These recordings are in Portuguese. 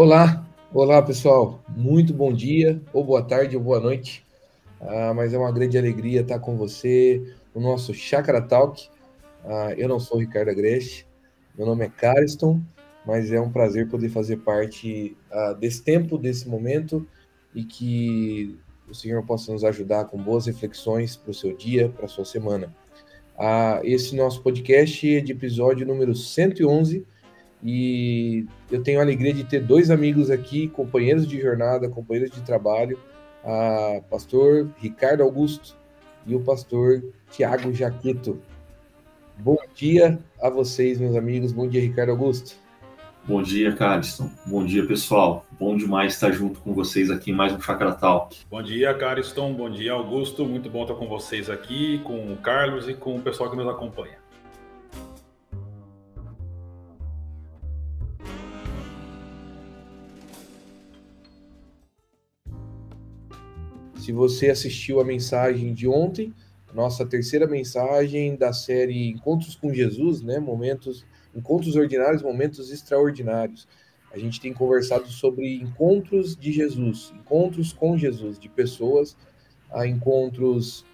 Olá, olá pessoal, muito bom dia, ou boa tarde, ou boa noite. Ah, mas é uma grande alegria estar com você no nosso Chakra Talk. Ah, eu não sou o Ricardo Agreste, meu nome é Cariston, mas é um prazer poder fazer parte ah, desse tempo, desse momento e que o Senhor possa nos ajudar com boas reflexões para o seu dia, para a sua semana. Ah, esse nosso podcast é de episódio número 111 e eu tenho a alegria de ter dois amigos aqui, companheiros de jornada, companheiros de trabalho, a pastor Ricardo Augusto e o pastor Tiago Jaqueto. Bom dia a vocês, meus amigos. Bom dia, Ricardo Augusto. Bom dia, Cariston. Bom dia, pessoal. Bom demais estar junto com vocês aqui em mais um Chakra Talk. Bom dia, Cariston. Bom dia, Augusto. Muito bom estar com vocês aqui, com o Carlos e com o pessoal que nos acompanha. Se você assistiu a mensagem de ontem, nossa terceira mensagem da série Encontros com Jesus, né? Momentos, encontros ordinários, momentos extraordinários. A gente tem conversado sobre encontros de Jesus, encontros com Jesus, de pessoas a encontros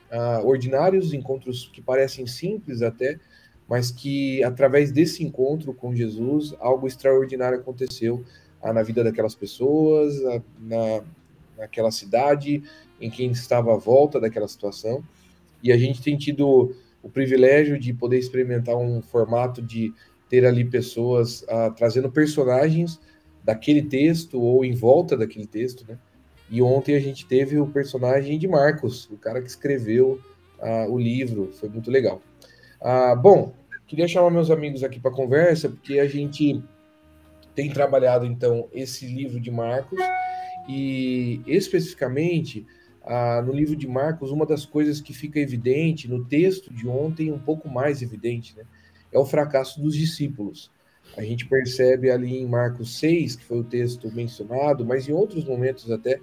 ordinários, encontros que parecem simples até, mas que através desse encontro com Jesus, algo extraordinário aconteceu na vida daquelas pessoas, na, naquela cidade, em quem estava à volta daquela situação. E a gente tem tido o privilégio de poder experimentar um formato de ter ali pessoas uh, trazendo personagens daquele texto ou em volta daquele texto, né? E ontem a gente teve o personagem de Marcos, o cara que escreveu uh, o livro, foi muito legal. Uh, bom, queria chamar meus amigos aqui para conversa, porque a gente tem trabalhado então esse livro de Marcos e especificamente ah, no livro de Marcos, uma das coisas que fica evidente no texto de ontem, um pouco mais evidente, né, é o fracasso dos discípulos. A gente percebe ali em Marcos 6, que foi o texto mencionado, mas em outros momentos até,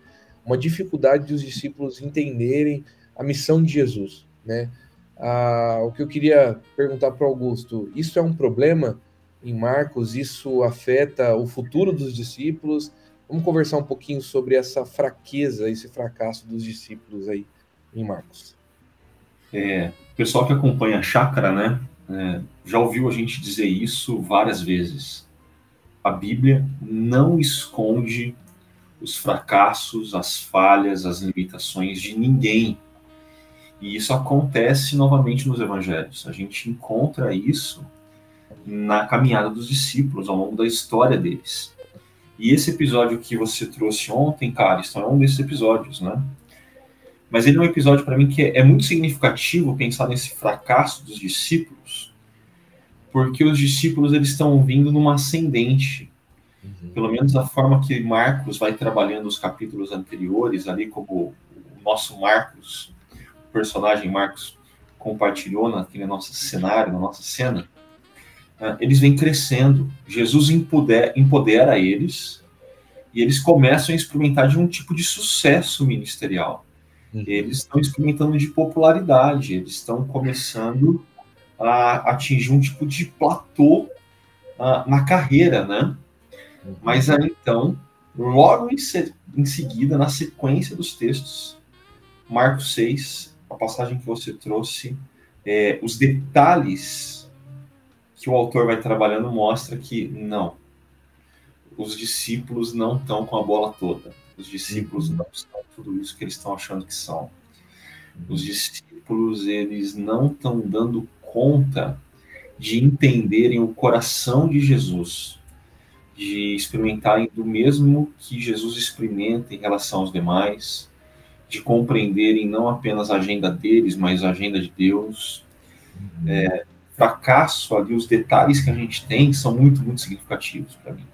uma dificuldade dos discípulos entenderem a missão de Jesus. Né? Ah, o que eu queria perguntar para Augusto, isso é um problema em Marcos? Isso afeta o futuro dos discípulos? Vamos conversar um pouquinho sobre essa fraqueza, esse fracasso dos discípulos aí em Marcos. É, o pessoal que acompanha a chácara, né, é, já ouviu a gente dizer isso várias vezes. A Bíblia não esconde os fracassos, as falhas, as limitações de ninguém. E isso acontece novamente nos evangelhos. A gente encontra isso na caminhada dos discípulos ao longo da história deles. E esse episódio que você trouxe ontem, cara, é um desses episódios, né? Mas ele é um episódio para mim que é, é muito significativo pensar nesse fracasso dos discípulos, porque os discípulos eles estão vindo numa ascendente. Uhum. Pelo menos a forma que Marcos vai trabalhando os capítulos anteriores, ali como o nosso Marcos, o personagem Marcos compartilhou naquele nosso cenário, na nossa cena, eles vêm crescendo. Jesus empodera, empodera eles e eles começam a experimentar de um tipo de sucesso ministerial. Uhum. Eles estão experimentando de popularidade, eles estão começando a atingir um tipo de platô uh, na carreira, né? Uhum. Mas aí então, logo em, se, em seguida, na sequência dos textos, Marcos 6, a passagem que você trouxe, é, os detalhes que o autor vai trabalhando mostra que não, os discípulos não estão com a bola toda. Os discípulos uhum. não são tudo isso que eles estão achando que são. Os discípulos, eles não estão dando conta de entenderem o coração de Jesus, de experimentarem do mesmo que Jesus experimenta em relação aos demais, de compreenderem não apenas a agenda deles, mas a agenda de Deus. Uhum. É, fracasso ali, os detalhes que a gente tem são muito, muito significativos para mim.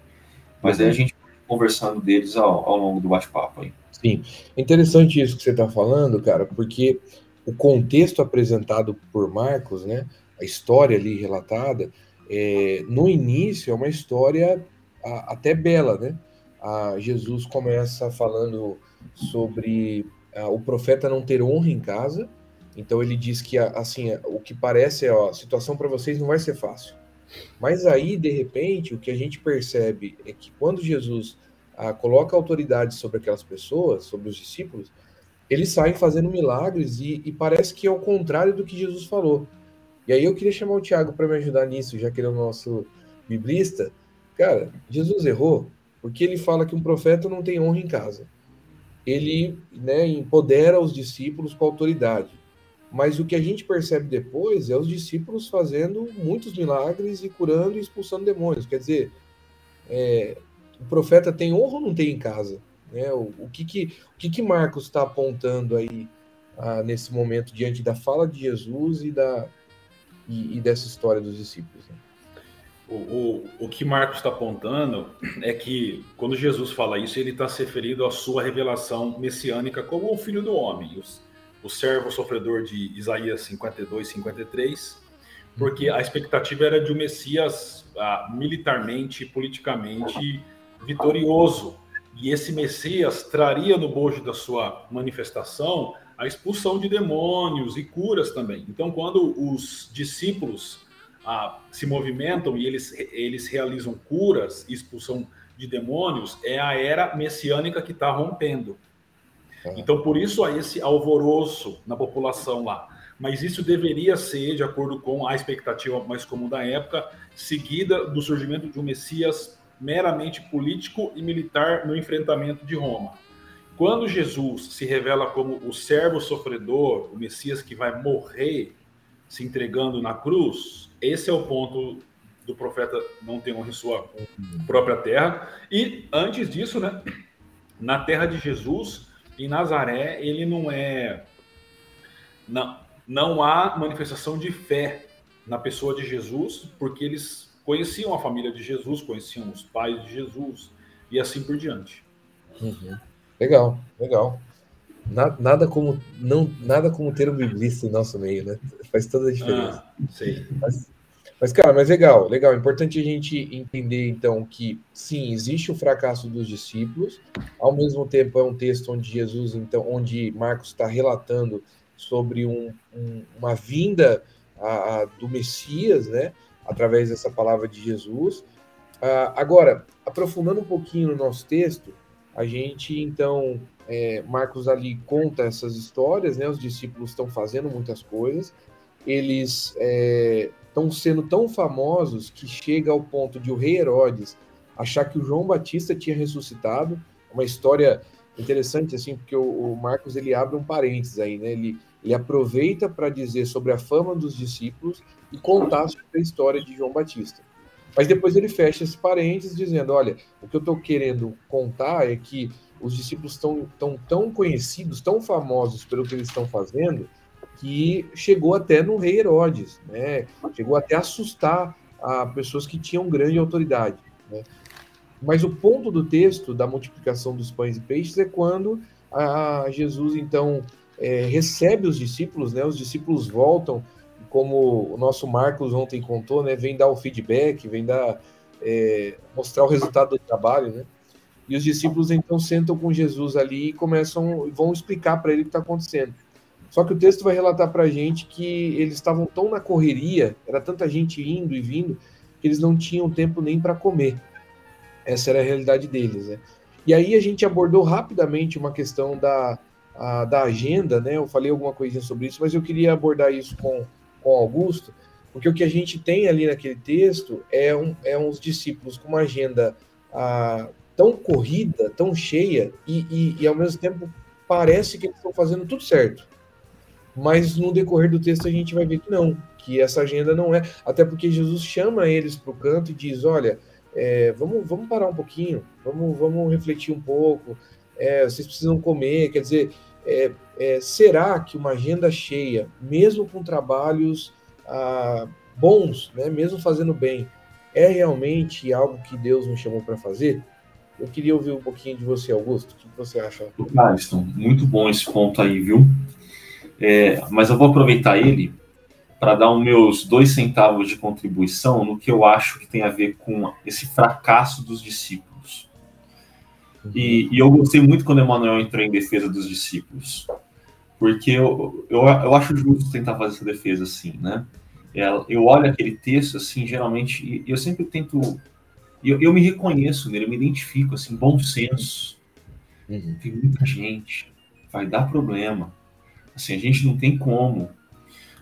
Mas aí a gente conversando deles ao, ao longo do bate-papo aí. Sim, é interessante isso que você está falando, cara, porque o contexto apresentado por Marcos, né, a história ali relatada, é, no início é uma história a, até bela, né? A Jesus começa falando sobre a, o profeta não ter honra em casa, então ele diz que assim, o que parece é ó, a situação para vocês não vai ser fácil. Mas aí, de repente, o que a gente percebe é que quando Jesus a, coloca autoridade sobre aquelas pessoas, sobre os discípulos, eles saem fazendo milagres e, e, parece que é o contrário do que Jesus falou. E aí eu queria chamar o Tiago para me ajudar nisso, já que ele é o nosso biblista. Cara, Jesus errou porque ele fala que um profeta não tem honra em casa. Ele né, empodera os discípulos com autoridade. Mas o que a gente percebe depois é os discípulos fazendo muitos milagres e curando e expulsando demônios. Quer dizer, é, o profeta tem honra ou não tem em casa? Né? O, o, que, que, o que, que Marcos está apontando aí ah, nesse momento diante da fala de Jesus e, da, e, e dessa história dos discípulos? Né? O, o, o que Marcos está apontando é que quando Jesus fala isso, ele está se referindo à sua revelação messiânica como o filho do homem, o servo sofredor de Isaías 52, 53, porque a expectativa era de um Messias ah, militarmente, politicamente vitorioso. E esse Messias traria no bojo da sua manifestação a expulsão de demônios e curas também. Então, quando os discípulos ah, se movimentam e eles, eles realizam curas e expulsão de demônios, é a era messiânica que está rompendo. É. Então, por isso há esse alvoroço na população lá. Mas isso deveria ser, de acordo com a expectativa mais comum da época, seguida do surgimento de um Messias meramente político e militar no enfrentamento de Roma. Quando Jesus se revela como o servo sofredor, o Messias que vai morrer se entregando na cruz, esse é o ponto do profeta não ter honra em sua própria terra. E antes disso, né, na terra de Jesus, em Nazaré, ele não é. Não, não há manifestação de fé na pessoa de Jesus, porque eles conheciam a família de Jesus, conheciam os pais de Jesus e assim por diante. Uhum. Legal, legal. Nada, nada, como não nada como ter um biblista em nosso meio, né? Faz toda a diferença. Ah, sei. Mas, mas, cara, mas legal, legal. Importante a gente entender, então, que sim, existe o fracasso dos discípulos. Ao mesmo tempo, é um texto onde Jesus, então, onde Marcos está relatando sobre um, um, uma vinda a, a, do Messias, né? através dessa palavra de Jesus. Uh, agora, aprofundando um pouquinho no nosso texto, a gente então, é, Marcos ali conta essas histórias, né? Os discípulos estão fazendo muitas coisas, eles estão sendo tão famosos que chega ao ponto de o rei Herodes achar que o João Batista tinha ressuscitado. Uma história interessante assim, porque o, o Marcos ele abre um parênteses aí, né? Ele ele aproveita para dizer sobre a fama dos discípulos e contar sobre a história de João Batista. Mas depois ele fecha esse parênteses dizendo: olha, o que eu estou querendo contar é que os discípulos estão tão, tão conhecidos, tão famosos pelo que eles estão fazendo, que chegou até no rei Herodes, né? chegou até a assustar a pessoas que tinham grande autoridade. Né? Mas o ponto do texto da multiplicação dos pães e peixes é quando a Jesus, então, é, recebe os discípulos, né? Os discípulos voltam, como o nosso Marcos ontem contou, né? Vem dar o feedback, vem dar é, mostrar o resultado do trabalho, né? E os discípulos então sentam com Jesus ali e começam, vão explicar para ele o que está acontecendo. Só que o texto vai relatar para a gente que eles estavam tão na correria, era tanta gente indo e vindo, que eles não tinham tempo nem para comer. Essa era a realidade deles, né? E aí a gente abordou rapidamente uma questão da, a, da agenda, né? Eu falei alguma coisinha sobre isso, mas eu queria abordar isso com, com Augusto, porque o que a gente tem ali naquele texto é, um, é uns discípulos com uma agenda a, tão corrida, tão cheia, e, e, e ao mesmo tempo parece que eles estão fazendo tudo certo. Mas no decorrer do texto a gente vai ver que não, que essa agenda não é. Até porque Jesus chama eles para o canto e diz: olha, é, vamos, vamos parar um pouquinho, vamos, vamos refletir um pouco, é, vocês precisam comer. Quer dizer, é, é, será que uma agenda cheia, mesmo com trabalhos ah, bons, né, mesmo fazendo bem, é realmente algo que Deus nos chamou para fazer? Eu queria ouvir um pouquinho de você, Augusto. O que você acha? Alisson, muito bom esse ponto aí, viu? É, mas eu vou aproveitar ele para dar os meus dois centavos de contribuição no que eu acho que tem a ver com esse fracasso dos discípulos. E, e, eu gostei muito quando Emmanuel entrou em defesa dos discípulos, porque eu, eu, eu acho justo tentar fazer essa defesa assim, né? Eu olho aquele texto, assim, geralmente, e eu sempre tento eu, eu, me reconheço nele, eu me identifico, assim, bom senso. Uhum. Tem muita gente, vai dar problema. Assim, a gente não tem como.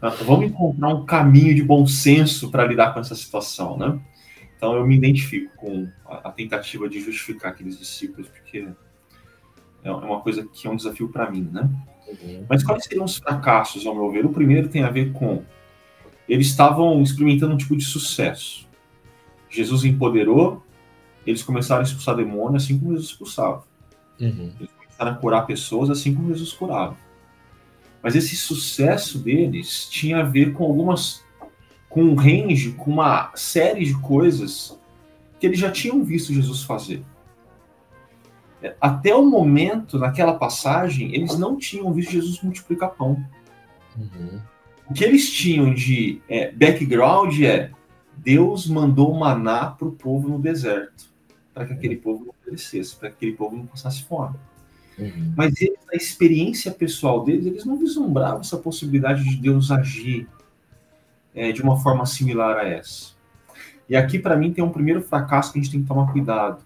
Ah, vamos encontrar um caminho de bom senso para lidar com essa situação, né? Então eu me identifico com a, tentativa de justificar aqueles discípulos, porque é, é uma coisa que é um desafio para mim, né? Uhum. Mas quais seriam os fracassos, ao meu ver? O primeiro tem a ver com eles estavam experimentando um tipo de sucesso. Jesus empoderou, eles começaram a expulsar demônios assim como Jesus expulsava. Uhum. Eles começaram a curar pessoas assim como Jesus curava. Mas esse sucesso deles tinha a ver com algumas. com um range, com uma série de coisas que eles já tinham visto Jesus fazer. É, até o momento, naquela passagem, eles não tinham visto Jesus multiplicar pão. Uhum. O que eles tinham de é, background é Deus mandou maná para o povo no deserto, para que aquele povo não perecesse, para que aquele povo não passasse fome. Uhum. Mas eles, na experiência pessoal deles, eles não vislumbravam essa possibilidade de Deus agir é, de uma forma similar a essa. E aqui, para mim, tem um primeiro fracasso que a gente tem que tomar cuidado.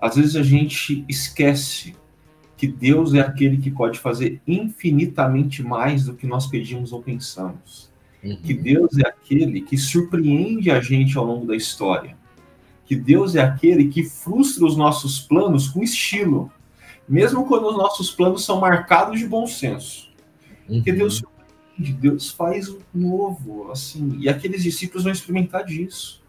Às vezes a gente esquece que Deus é aquele que pode fazer infinitamente mais do que nós pedimos ou pensamos. Uhum. Que Deus é aquele que surpreende a gente ao longo da história. Que Deus é aquele que frustra os nossos planos com estilo, mesmo quando os nossos planos são marcados de bom senso. Uhum. Que Deus Deus faz o novo, assim. E aqueles discípulos vão experimentar disso.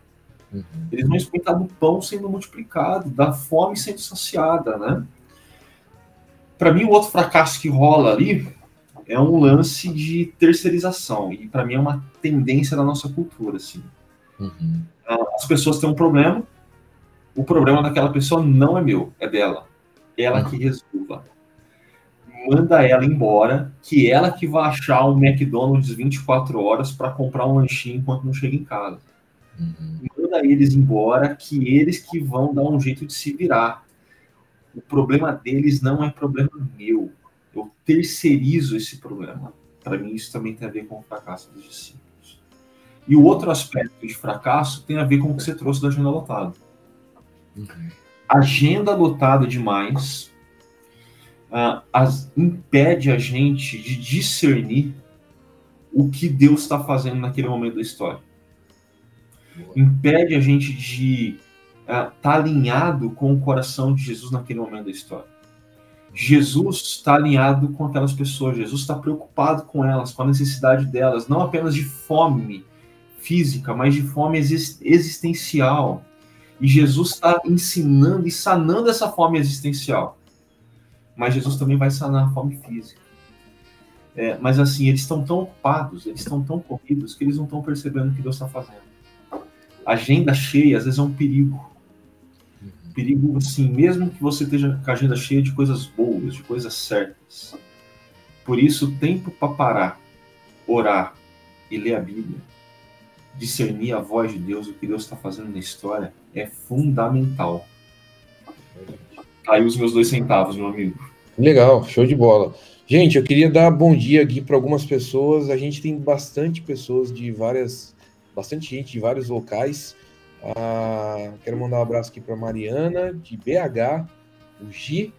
Uhum. Eles vão experimentar do pão sendo multiplicado, da fome sendo saciada, né? Para mim, o outro fracasso que rola ali é um lance de terceirização. E para mim é uma tendência da nossa cultura, assim. Uhum. As pessoas têm um problema, o problema daquela pessoa não é meu, é dela. Ela que resolva. Manda ela embora, que ela que vai achar um McDonald's 24 horas para comprar um lanchinho enquanto não chega em casa. Uhum. Manda eles embora, que eles que vão dar um jeito de se virar o problema deles não é problema meu. Eu terceirizo esse problema. Para mim, isso também tem a ver com o fracasso dos discípulos. E o outro aspecto de fracasso tem a ver com o que você trouxe da agenda lotada. Uhum. Agenda lotada demais uh, as, impede a gente de discernir o que Deus está fazendo naquele momento da história. Impede a gente de está é, alinhado com o coração de Jesus naquele momento da história. Jesus está alinhado com aquelas pessoas, Jesus está preocupado com elas, com a necessidade delas, não apenas de fome física, mas de fome existencial. E Jesus está ensinando e sanando essa fome existencial. Mas Jesus também vai sanar a fome física. É, mas assim, eles estão tão ocupados, eles estão tão corridos, que eles não estão percebendo o que Deus está fazendo. agenda cheia, às vezes, é um perigo perigo, assim, mesmo que você esteja com a agenda cheia de coisas boas, de coisas certas. Por isso, tempo para parar, orar e ler a Bíblia, discernir a voz de Deus, o que Deus está fazendo na história, é fundamental. Aí os meus dois centavos, meu amigo. Legal, show de bola. Gente, eu queria dar bom dia aqui para algumas pessoas. A gente tem bastante pessoas de várias, bastante gente de vários locais. Ah, quero mandar um abraço aqui para Mariana, de BH, o Gi,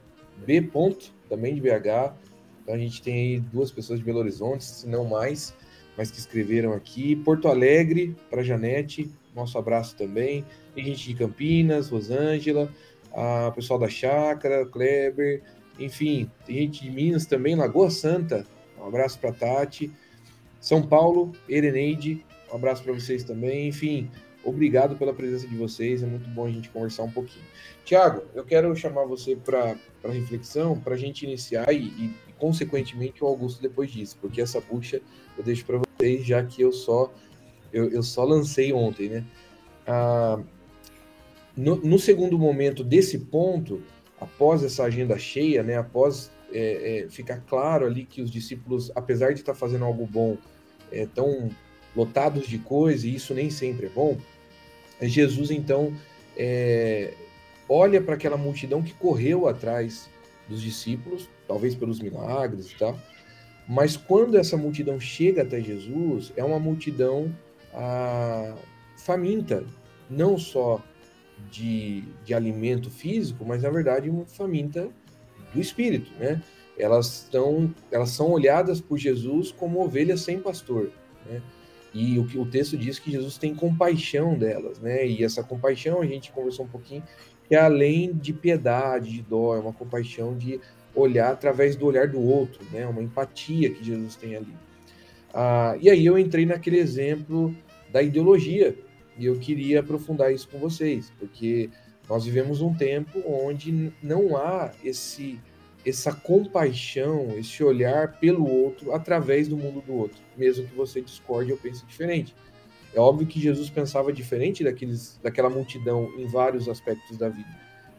B. Ponto, também de BH. Então a gente tem aí duas pessoas de Belo Horizonte, se não mais, mas que escreveram aqui. Porto Alegre, para Janete, nosso abraço também. Tem gente de Campinas, Rosângela, a pessoal da Chácara, Kleber, enfim, tem gente de Minas também, Lagoa Santa. Um abraço para Tati. São Paulo, Ereneide, um abraço para vocês também. Enfim, Obrigado pela presença de vocês, é muito bom a gente conversar um pouquinho. Tiago, eu quero chamar você para reflexão, para a gente iniciar e, e, consequentemente, o Augusto depois disso, porque essa bucha eu deixo para vocês, já que eu só, eu, eu só lancei ontem, né? Ah, no, no, segundo momento desse ponto, após essa agenda cheia, né, após é, é, ficar claro ali que os discípulos, apesar de estar fazendo algo bom, estão é, lotados de coisa, e isso nem sempre é bom, Jesus então é, olha para aquela multidão que correu atrás dos discípulos, talvez pelos milagres e tal, mas quando essa multidão chega até Jesus, é uma multidão ah, faminta, não só de, de alimento físico, mas na verdade faminta do espírito, né? Elas, estão, elas são olhadas por Jesus como ovelhas sem pastor, né? E o o texto diz que Jesus tem compaixão delas, né? E essa compaixão, a gente conversou um pouquinho, é além de piedade, de dó, é uma compaixão de olhar através do olhar do outro, né? Uma empatia que Jesus tem ali. Ah, e aí eu entrei naquele exemplo da ideologia e eu queria aprofundar isso com vocês, porque nós vivemos um tempo onde não há esse essa compaixão, esse olhar pelo outro através do mundo do outro, mesmo que você discorde ou pense diferente. É óbvio que Jesus pensava diferente daqueles, daquela multidão em vários aspectos da vida,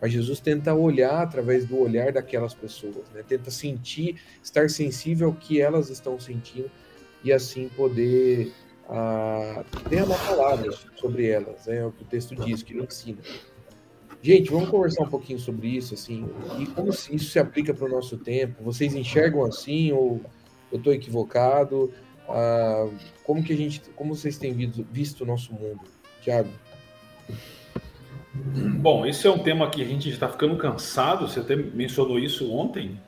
mas Jesus tenta olhar através do olhar daquelas pessoas, né? tenta sentir, estar sensível ao que elas estão sentindo e assim poder ah, derramar palavras sobre elas, né? É o que o texto diz, que ele ensina. Gente, vamos conversar um pouquinho sobre isso, assim, e como isso se aplica para o nosso tempo. Vocês enxergam assim ou eu estou equivocado? Ah, como que a gente, como vocês têm visto, visto o nosso mundo, Tiago? Bom, esse é um tema que a gente está ficando cansado. Você até mencionou isso ontem,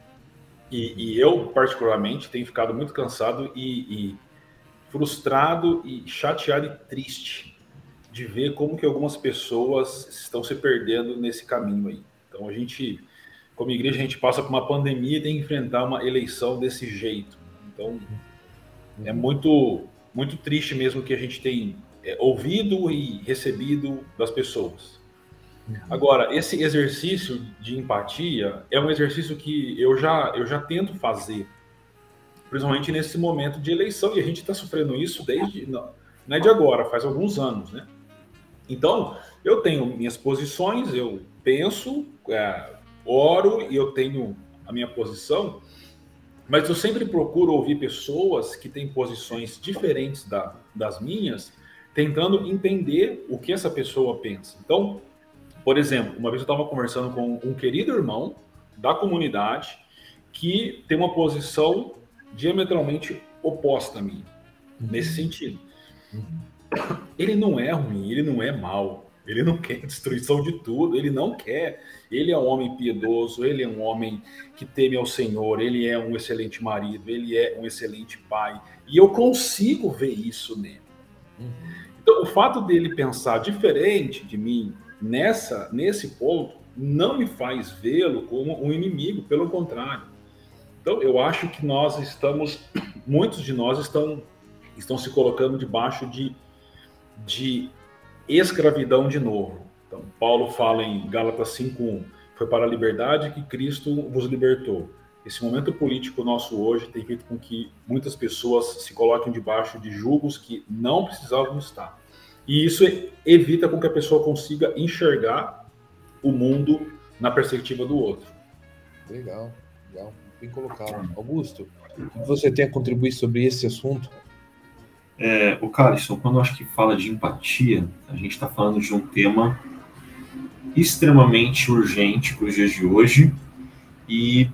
e, e eu particularmente tenho ficado muito cansado e, e frustrado e chateado e triste de ver como que algumas pessoas estão se perdendo nesse caminho aí. Então a gente, como igreja, a gente passa por uma pandemia e tem que enfrentar uma eleição desse jeito. Então é muito muito triste mesmo que a gente tem é, ouvido e recebido das pessoas. Uhum. Agora, esse exercício de empatia é um exercício que eu já, eu já tento fazer, principalmente nesse momento de eleição, e a gente está sofrendo isso desde. Não, não é de agora, faz alguns anos, né? Então, eu tenho minhas posições, eu penso, é, oro e eu tenho a minha posição, mas eu sempre procuro ouvir pessoas que têm posições diferentes da, das minhas, tentando entender o que essa pessoa pensa. Então, por exemplo, uma vez eu estava conversando com um querido irmão da comunidade que tem uma posição diametralmente oposta a mim, uhum. nesse sentido. Uhum ele não é ruim, ele não é mal, ele não quer destruição de tudo, ele não quer. Ele é um homem piedoso, ele é um homem que teme ao Senhor, ele é um excelente marido, ele é um excelente pai. E eu consigo ver isso nele. Então, o fato dele pensar diferente de mim nessa nesse ponto não me faz vê-lo como um inimigo, pelo contrário. Então, eu acho que nós estamos, muitos de nós estão, estão se colocando debaixo de de escravidão de novo. Então, Paulo fala em Gálatas 5:1, foi para a liberdade que Cristo vos libertou. Esse momento político nosso hoje tem feito com que muitas pessoas se coloquem debaixo de julgos que não precisavam estar. E isso evita com que a pessoa consiga enxergar o mundo na perspectiva do outro. Legal, legal. Bem colocado. Augusto, o que você tem a contribuir sobre esse assunto? É, o Carlson, quando eu acho que fala de empatia, a gente está falando de um tema extremamente urgente para os dias de hoje e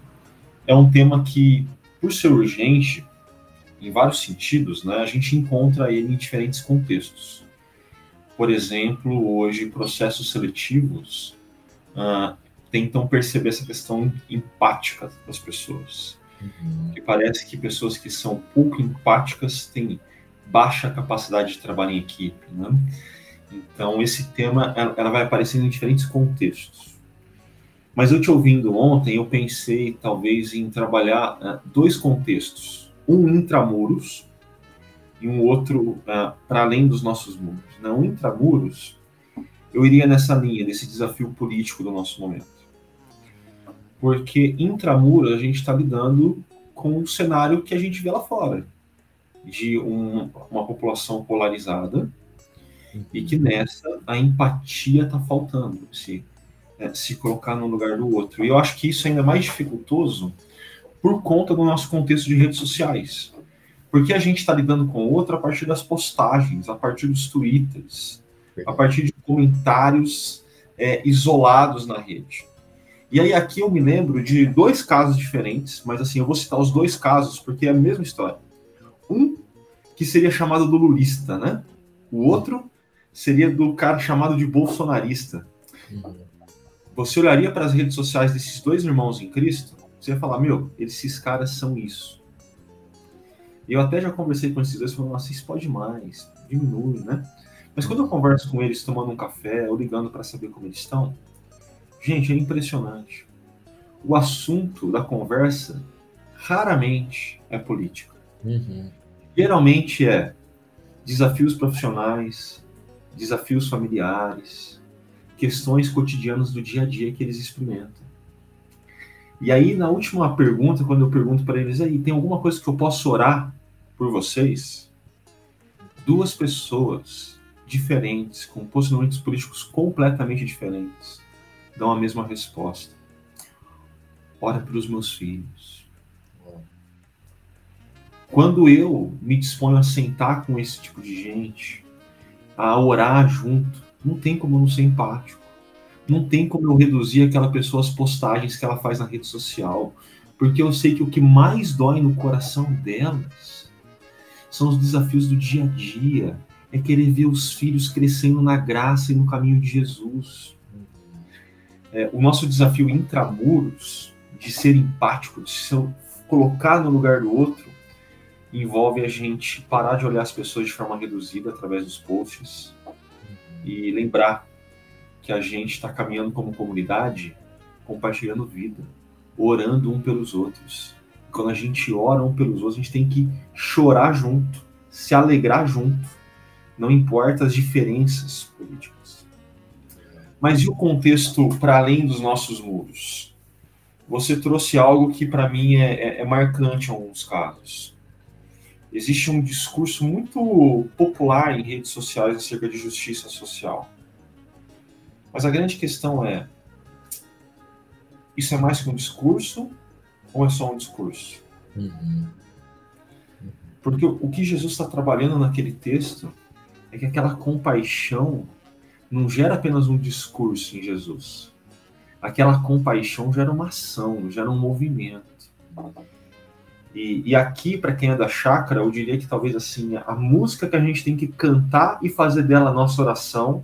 é um tema que, por ser urgente, em vários sentidos, né, a gente encontra ele em diferentes contextos. Por exemplo, hoje processos seletivos uh, tentam perceber essa questão empática das pessoas. Uhum. Que parece que pessoas que são pouco empáticas têm baixa capacidade de trabalho em equipe. Né? Então, esse tema ela vai aparecendo em diferentes contextos. Mas eu te ouvindo ontem, eu pensei talvez em trabalhar uh, dois contextos: um intramuros e um outro uh, para além dos nossos muros. Né? Um intramuros, eu iria nessa linha, nesse desafio político do nosso momento. Porque intramuros a gente está lidando com o cenário que a gente vê lá fora de um, uma população polarizada e que nessa a empatia está faltando, se, é, se colocar no lugar do outro. E eu acho que isso é ainda mais dificultoso por conta do nosso contexto de redes sociais. Porque a gente está lidando com o outro a partir das postagens, a partir dos twitters, a partir de comentários é, isolados na rede. E aí aqui eu me lembro de dois casos diferentes, mas assim, eu vou citar os dois casos porque é a mesma história. Um que seria chamado do lulista, né? O outro seria do cara chamado de bolsonarista. Você olharia para as redes sociais desses dois irmãos em Cristo, você ia falar, meu, esses caras são isso. Eu até já conversei com esses dois, falando, nossa, isso pode mais, diminui, né? Mas quando eu converso com eles tomando um café ou ligando para saber como eles estão, gente, é impressionante. O assunto da conversa raramente é política. Uhum. Geralmente é desafios profissionais, desafios familiares, questões cotidianas do dia a dia que eles experimentam. E aí, na última pergunta, quando eu pergunto para eles aí, tem alguma coisa que eu posso orar por vocês? Duas pessoas diferentes, com posicionamentos políticos completamente diferentes, dão a mesma resposta. Ora pelos meus filhos. Quando eu me disponho a sentar com esse tipo de gente, a orar junto, não tem como não ser empático. Não tem como eu reduzir aquela pessoa às postagens que ela faz na rede social, porque eu sei que o que mais dói no coração delas são os desafios do dia a dia, é querer ver os filhos crescendo na graça e no caminho de Jesus. É, o nosso desafio intramuros de ser empático, de se colocar no lugar do outro, envolve a gente parar de olhar as pessoas de forma reduzida através dos posts e lembrar que a gente está caminhando como comunidade, compartilhando vida, orando um pelos outros. Quando a gente ora um pelos outros, a gente tem que chorar junto, se alegrar junto, não importa as diferenças políticas. Mas e o contexto para além dos nossos muros? Você trouxe algo que para mim é, é, é marcante em alguns casos existe um discurso muito popular em redes sociais acerca de justiça social. Mas a grande questão é: isso é mais que um discurso ou é só um discurso? Porque o que Jesus está trabalhando naquele texto é que aquela compaixão não gera apenas um discurso em Jesus. Aquela compaixão gera uma ação, gera um movimento. E, e aqui, para quem é da chácara, eu diria que talvez assim, a música que a gente tem que cantar e fazer dela a nossa oração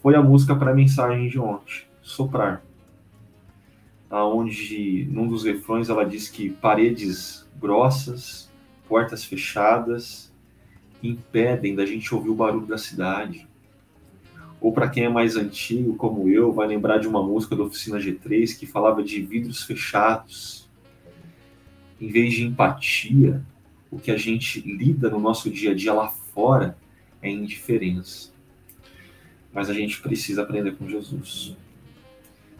foi a música para a mensagem de ontem, Soprar. Onde, num dos refrões, ela diz que paredes grossas, portas fechadas, impedem da gente ouvir o barulho da cidade. Ou para quem é mais antigo, como eu, vai lembrar de uma música da Oficina G3 que falava de vidros fechados, em vez de empatia, o que a gente lida no nosso dia a dia lá fora é indiferença. Mas a gente precisa aprender com Jesus.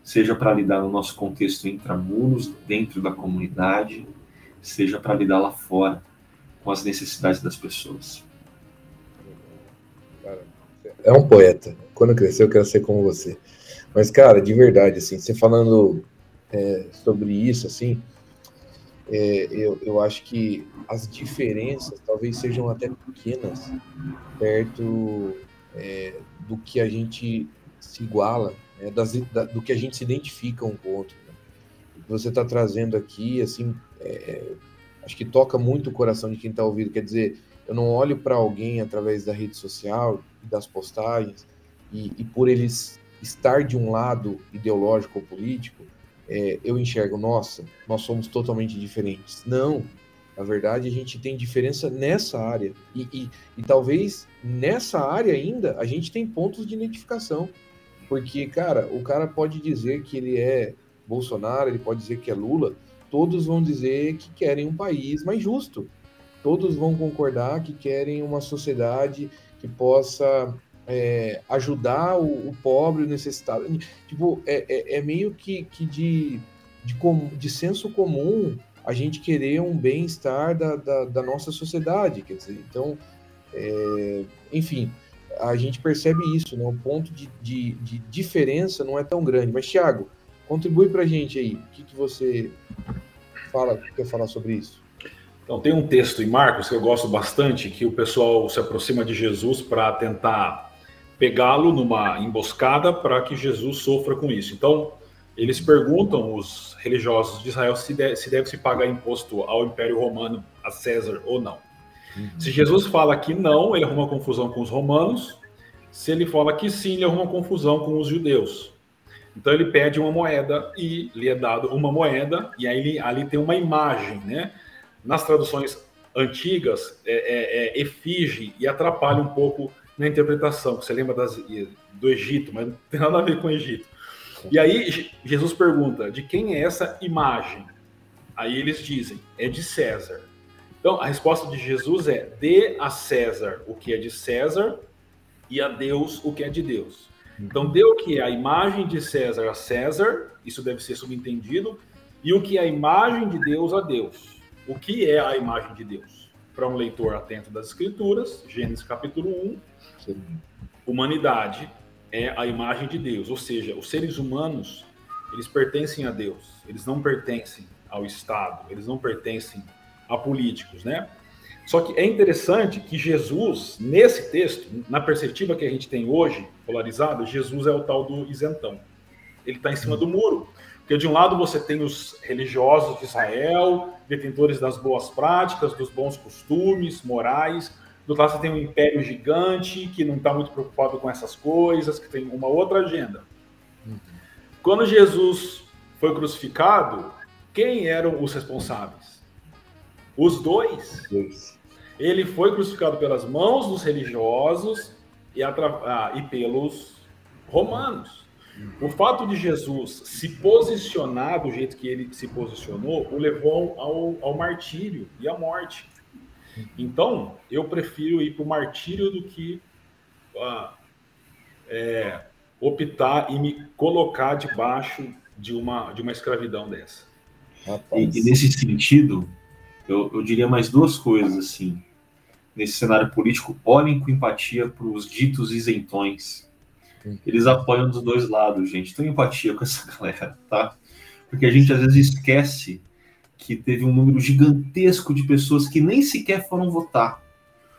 Seja para lidar no nosso contexto intramuros, dentro da comunidade, seja para lidar lá fora com as necessidades das pessoas. É um poeta. Quando crescer, eu quero ser como você. Mas, cara, de verdade, assim, você falando é, sobre isso, assim, é, eu, eu acho que as diferenças talvez sejam até pequenas perto é, do que a gente se iguala, né, das, da, do que a gente se identifica um com o outro. Né? O que você está trazendo aqui, assim, é, acho que toca muito o coração de quem está ouvindo. Quer dizer, eu não olho para alguém através da rede social, das postagens, e, e por eles estar de um lado ideológico ou político, é, eu enxergo, nossa, nós somos totalmente diferentes. Não, na verdade a gente tem diferença nessa área. E, e, e, talvez nessa área ainda a gente tem pontos de identificação. Porque, cara, o cara pode dizer que ele é Bolsonaro, ele pode dizer que é Lula, todos vão dizer que querem um país mais justo. Todos vão concordar que querem uma sociedade que possa é, ajudar o, o, pobre, o necessitado. Tipo, é, é, é meio que, que de, de, com, de senso comum a gente querer um bem-estar da, da, da, nossa sociedade. Quer dizer, então, é, enfim, a gente percebe isso, né? O ponto de, de, de, diferença não é tão grande. Mas, Thiago, contribui para a gente aí. O que, que você fala, quer falar sobre isso? Então, tem um texto em Marcos que eu gosto bastante, que o pessoal se aproxima de Jesus para tentar pegá-lo numa emboscada para que Jesus sofra com isso. Então, eles perguntam, os religiosos de Israel, se deve se, deve -se pagar imposto ao Império Romano, a César ou não. Uhum. Se Jesus fala que não, ele arruma confusão com os romanos. Se ele fala que sim, ele arruma confusão com os judeus. Então ele pede uma moeda e lhe é dado uma moeda, e aí ele, ali tem uma imagem, né? Nas traduções antigas, é, é, é efígie e atrapalha um pouco na interpretação. Você lembra das, do Egito, mas não tem nada a ver com o Egito. E aí Jesus pergunta: de quem é essa imagem? Aí eles dizem: é de César. Então a resposta de Jesus é: dê a César o que é de César e a Deus o que é de Deus. Então, dê o que é a imagem de César a César, isso deve ser subentendido, e o que é a imagem de Deus a Deus. O que é a imagem de Deus? Para um leitor atento das Escrituras, Gênesis capítulo 1, Sim. humanidade é a imagem de Deus, ou seja, os seres humanos, eles pertencem a Deus, eles não pertencem ao Estado, eles não pertencem a políticos, né? Só que é interessante que Jesus, nesse texto, na perspectiva que a gente tem hoje, polarizada, Jesus é o tal do isentão. Ele está em cima do muro. Porque de um lado você tem os religiosos de Israel, detentores das boas práticas, dos bons costumes morais. Do outro lado você tem um império gigante que não está muito preocupado com essas coisas, que tem uma outra agenda. Quando Jesus foi crucificado, quem eram os responsáveis? Os dois. Ele foi crucificado pelas mãos dos religiosos e, ah, e pelos romanos. O fato de Jesus se posicionar do jeito que ele se posicionou o levou ao, ao martírio e à morte. Então, eu prefiro ir para o martírio do que ah, é, optar e me colocar debaixo de uma, de uma escravidão dessa. E, e nesse sentido, eu, eu diria mais duas coisas assim nesse cenário político, olhem com empatia para os ditos isentões. Eles apoiam dos dois lados, gente. Tenham empatia com essa galera, tá? Porque a gente às vezes esquece que teve um número gigantesco de pessoas que nem sequer foram votar.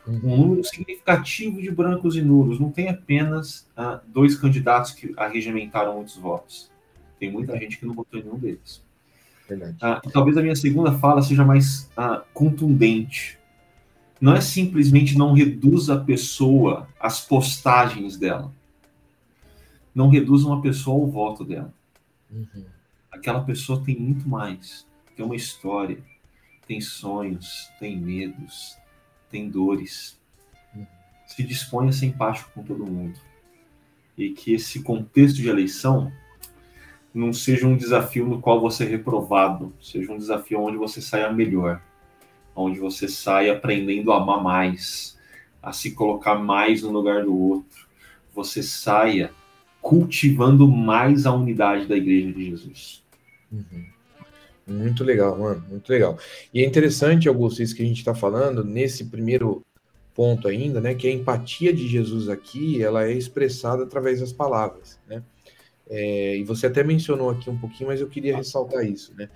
Um número significativo de brancos e nulos. Não tem apenas ah, dois candidatos que arregimentaram muitos votos. Tem muita gente que não votou em nenhum deles. Ah, talvez a minha segunda fala seja mais ah, contundente não é simplesmente não reduz a pessoa às postagens dela. Não reduz uma pessoa ao voto dela. Uhum. Aquela pessoa tem muito mais. Tem uma história, tem sonhos, tem medos, tem dores. Uhum. Se dispõe a ser empático com todo mundo. E que esse contexto de eleição não seja um desafio no qual você é reprovado, seja um desafio onde você saia melhor onde você sai aprendendo a amar mais, a se colocar mais no lugar do outro, você saia cultivando mais a unidade da Igreja de Jesus. Uhum. Muito legal, mano, muito legal. E é interessante, Augusto, isso que a gente está falando, nesse primeiro ponto ainda, né, que a empatia de Jesus aqui, ela é expressada através das palavras, né? É, e você até mencionou aqui um pouquinho, mas eu queria ressaltar isso, né?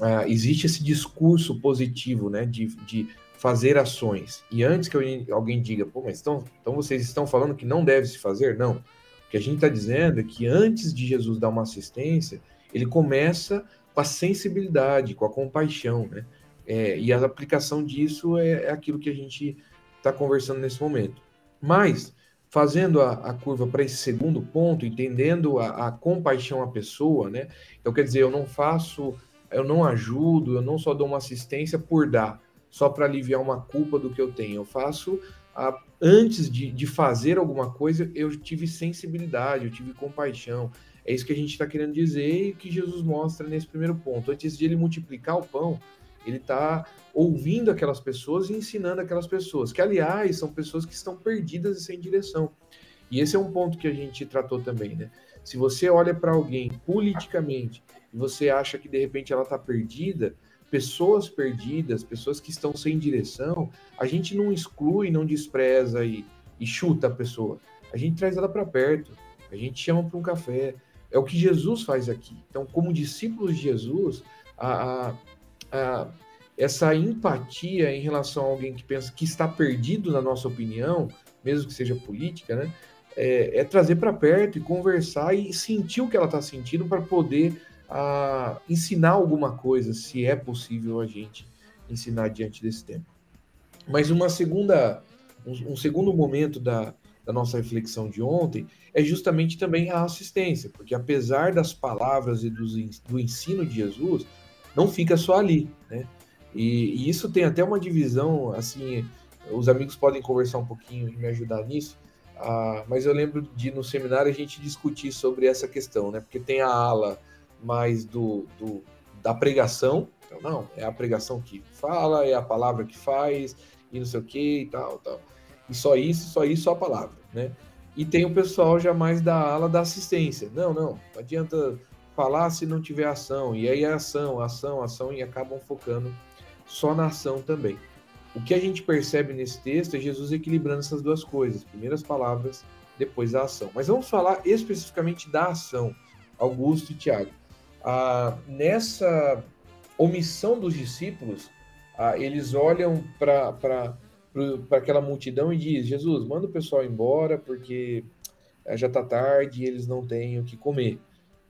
uh, existe esse discurso positivo, né, de, de fazer ações. E antes que alguém diga, pô, mas então, então vocês estão falando que não deve se fazer? Não. O que a gente está dizendo é que antes de Jesus dar uma assistência, ele começa com a sensibilidade, com a compaixão, né? É, e a aplicação disso é, é aquilo que a gente está conversando nesse momento. Mas, fazendo a, a curva para esse segundo ponto, entendendo a, a compaixão à pessoa, né? Então, quer dizer, eu não faço eu não ajudo, eu não só dou uma assistência por dar, só para aliviar uma culpa do que eu tenho. Eu faço a, antes de, de fazer alguma coisa, eu tive sensibilidade, eu tive compaixão. É isso que a gente está querendo dizer e que Jesus mostra nesse primeiro ponto. Antes de ele multiplicar o pão, ele está ouvindo aquelas pessoas e ensinando aquelas pessoas, que aliás são pessoas que estão perdidas e sem direção. E esse é um ponto que a gente tratou também, né? Se você olha para alguém politicamente e você acha que de repente ela está perdida, pessoas perdidas, pessoas que estão sem direção, a gente não exclui, não despreza e, e chuta a pessoa. A gente traz ela para perto, a gente chama para um café. É o que Jesus faz aqui. Então, como discípulos de Jesus, a, a, a, essa empatia em relação a alguém que pensa que está perdido, na nossa opinião, mesmo que seja política, né? É, é trazer para perto e conversar e sentir o que ela está sentindo para poder a ensinar alguma coisa, se é possível a gente ensinar diante desse tempo. Mas uma segunda, um, um segundo momento da, da nossa reflexão de ontem é justamente também a assistência, porque apesar das palavras e do ensino de Jesus, não fica só ali, né? E, e, isso tem até uma divisão, assim, os amigos podem conversar um pouquinho e me ajudar nisso, ah, mas eu lembro de no seminário a gente discutir sobre essa questão, né? Porque tem a ala mais do, do da pregação, então não, é a pregação que fala, é a palavra que faz, e não sei o que e tal, tal. E só isso, só isso, só a palavra, né? E tem o pessoal já mais da ala da assistência. Não, não, não adianta falar se não tiver ação. E aí é ação, ação, ação, e acabam focando só na ação também. O que a gente percebe nesse texto é Jesus equilibrando essas duas coisas: primeiro as palavras, depois a ação. Mas vamos falar especificamente da ação, Augusto e Tiago. Ah, nessa omissão dos discípulos, ah, eles olham para aquela multidão e diz: Jesus, manda o pessoal embora porque eh, já está tarde e eles não têm o que comer.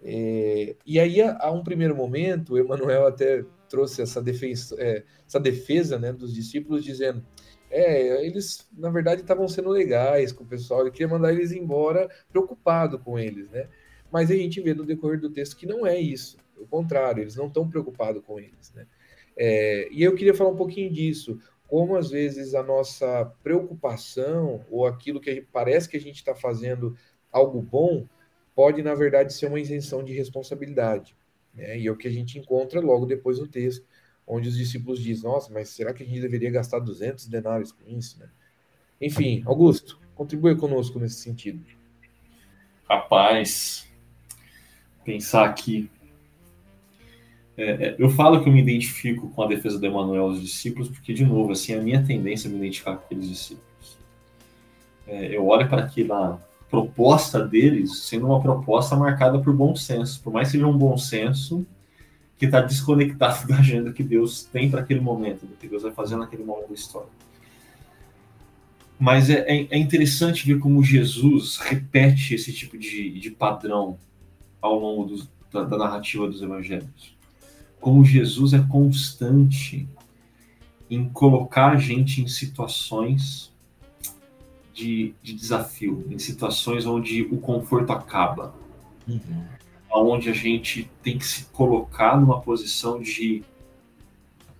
É, e aí, a, a, um primeiro momento, Emmanuel até trouxe essa defesa, é, essa defesa né, dos discípulos, dizendo: é, eles na verdade estavam sendo legais com o pessoal, ele queria mandar eles embora preocupado com eles, né? Mas a gente vê no decorrer do texto que não é isso, o contrário, eles não estão preocupados com eles, né? É, e eu queria falar um pouquinho disso, como às vezes a nossa preocupação ou aquilo que gente, parece que a gente está fazendo algo bom pode, na verdade, ser uma isenção de responsabilidade. Né? E é o que a gente encontra logo depois no texto, onde os discípulos dizem: Nossa, mas será que a gente deveria gastar 200 denários com isso? Né? Enfim, Augusto, contribua conosco nesse sentido. Rapaz, pensar aqui. É, é, eu falo que eu me identifico com a defesa de Emmanuel aos discípulos, porque, de novo, assim, a minha tendência é me identificar com aqueles discípulos. É, eu olho para aquela proposta deles sendo uma proposta marcada por bom senso, por mais que seja um bom senso que está desconectado da agenda que Deus tem para aquele momento, do que Deus vai fazer naquele momento da história. Mas é, é, é interessante ver como Jesus repete esse tipo de, de padrão ao longo dos, da, da narrativa dos evangelhos. Como Jesus é constante em colocar a gente em situações de, de desafio, em situações onde o conforto acaba, uhum. onde a gente tem que se colocar numa posição de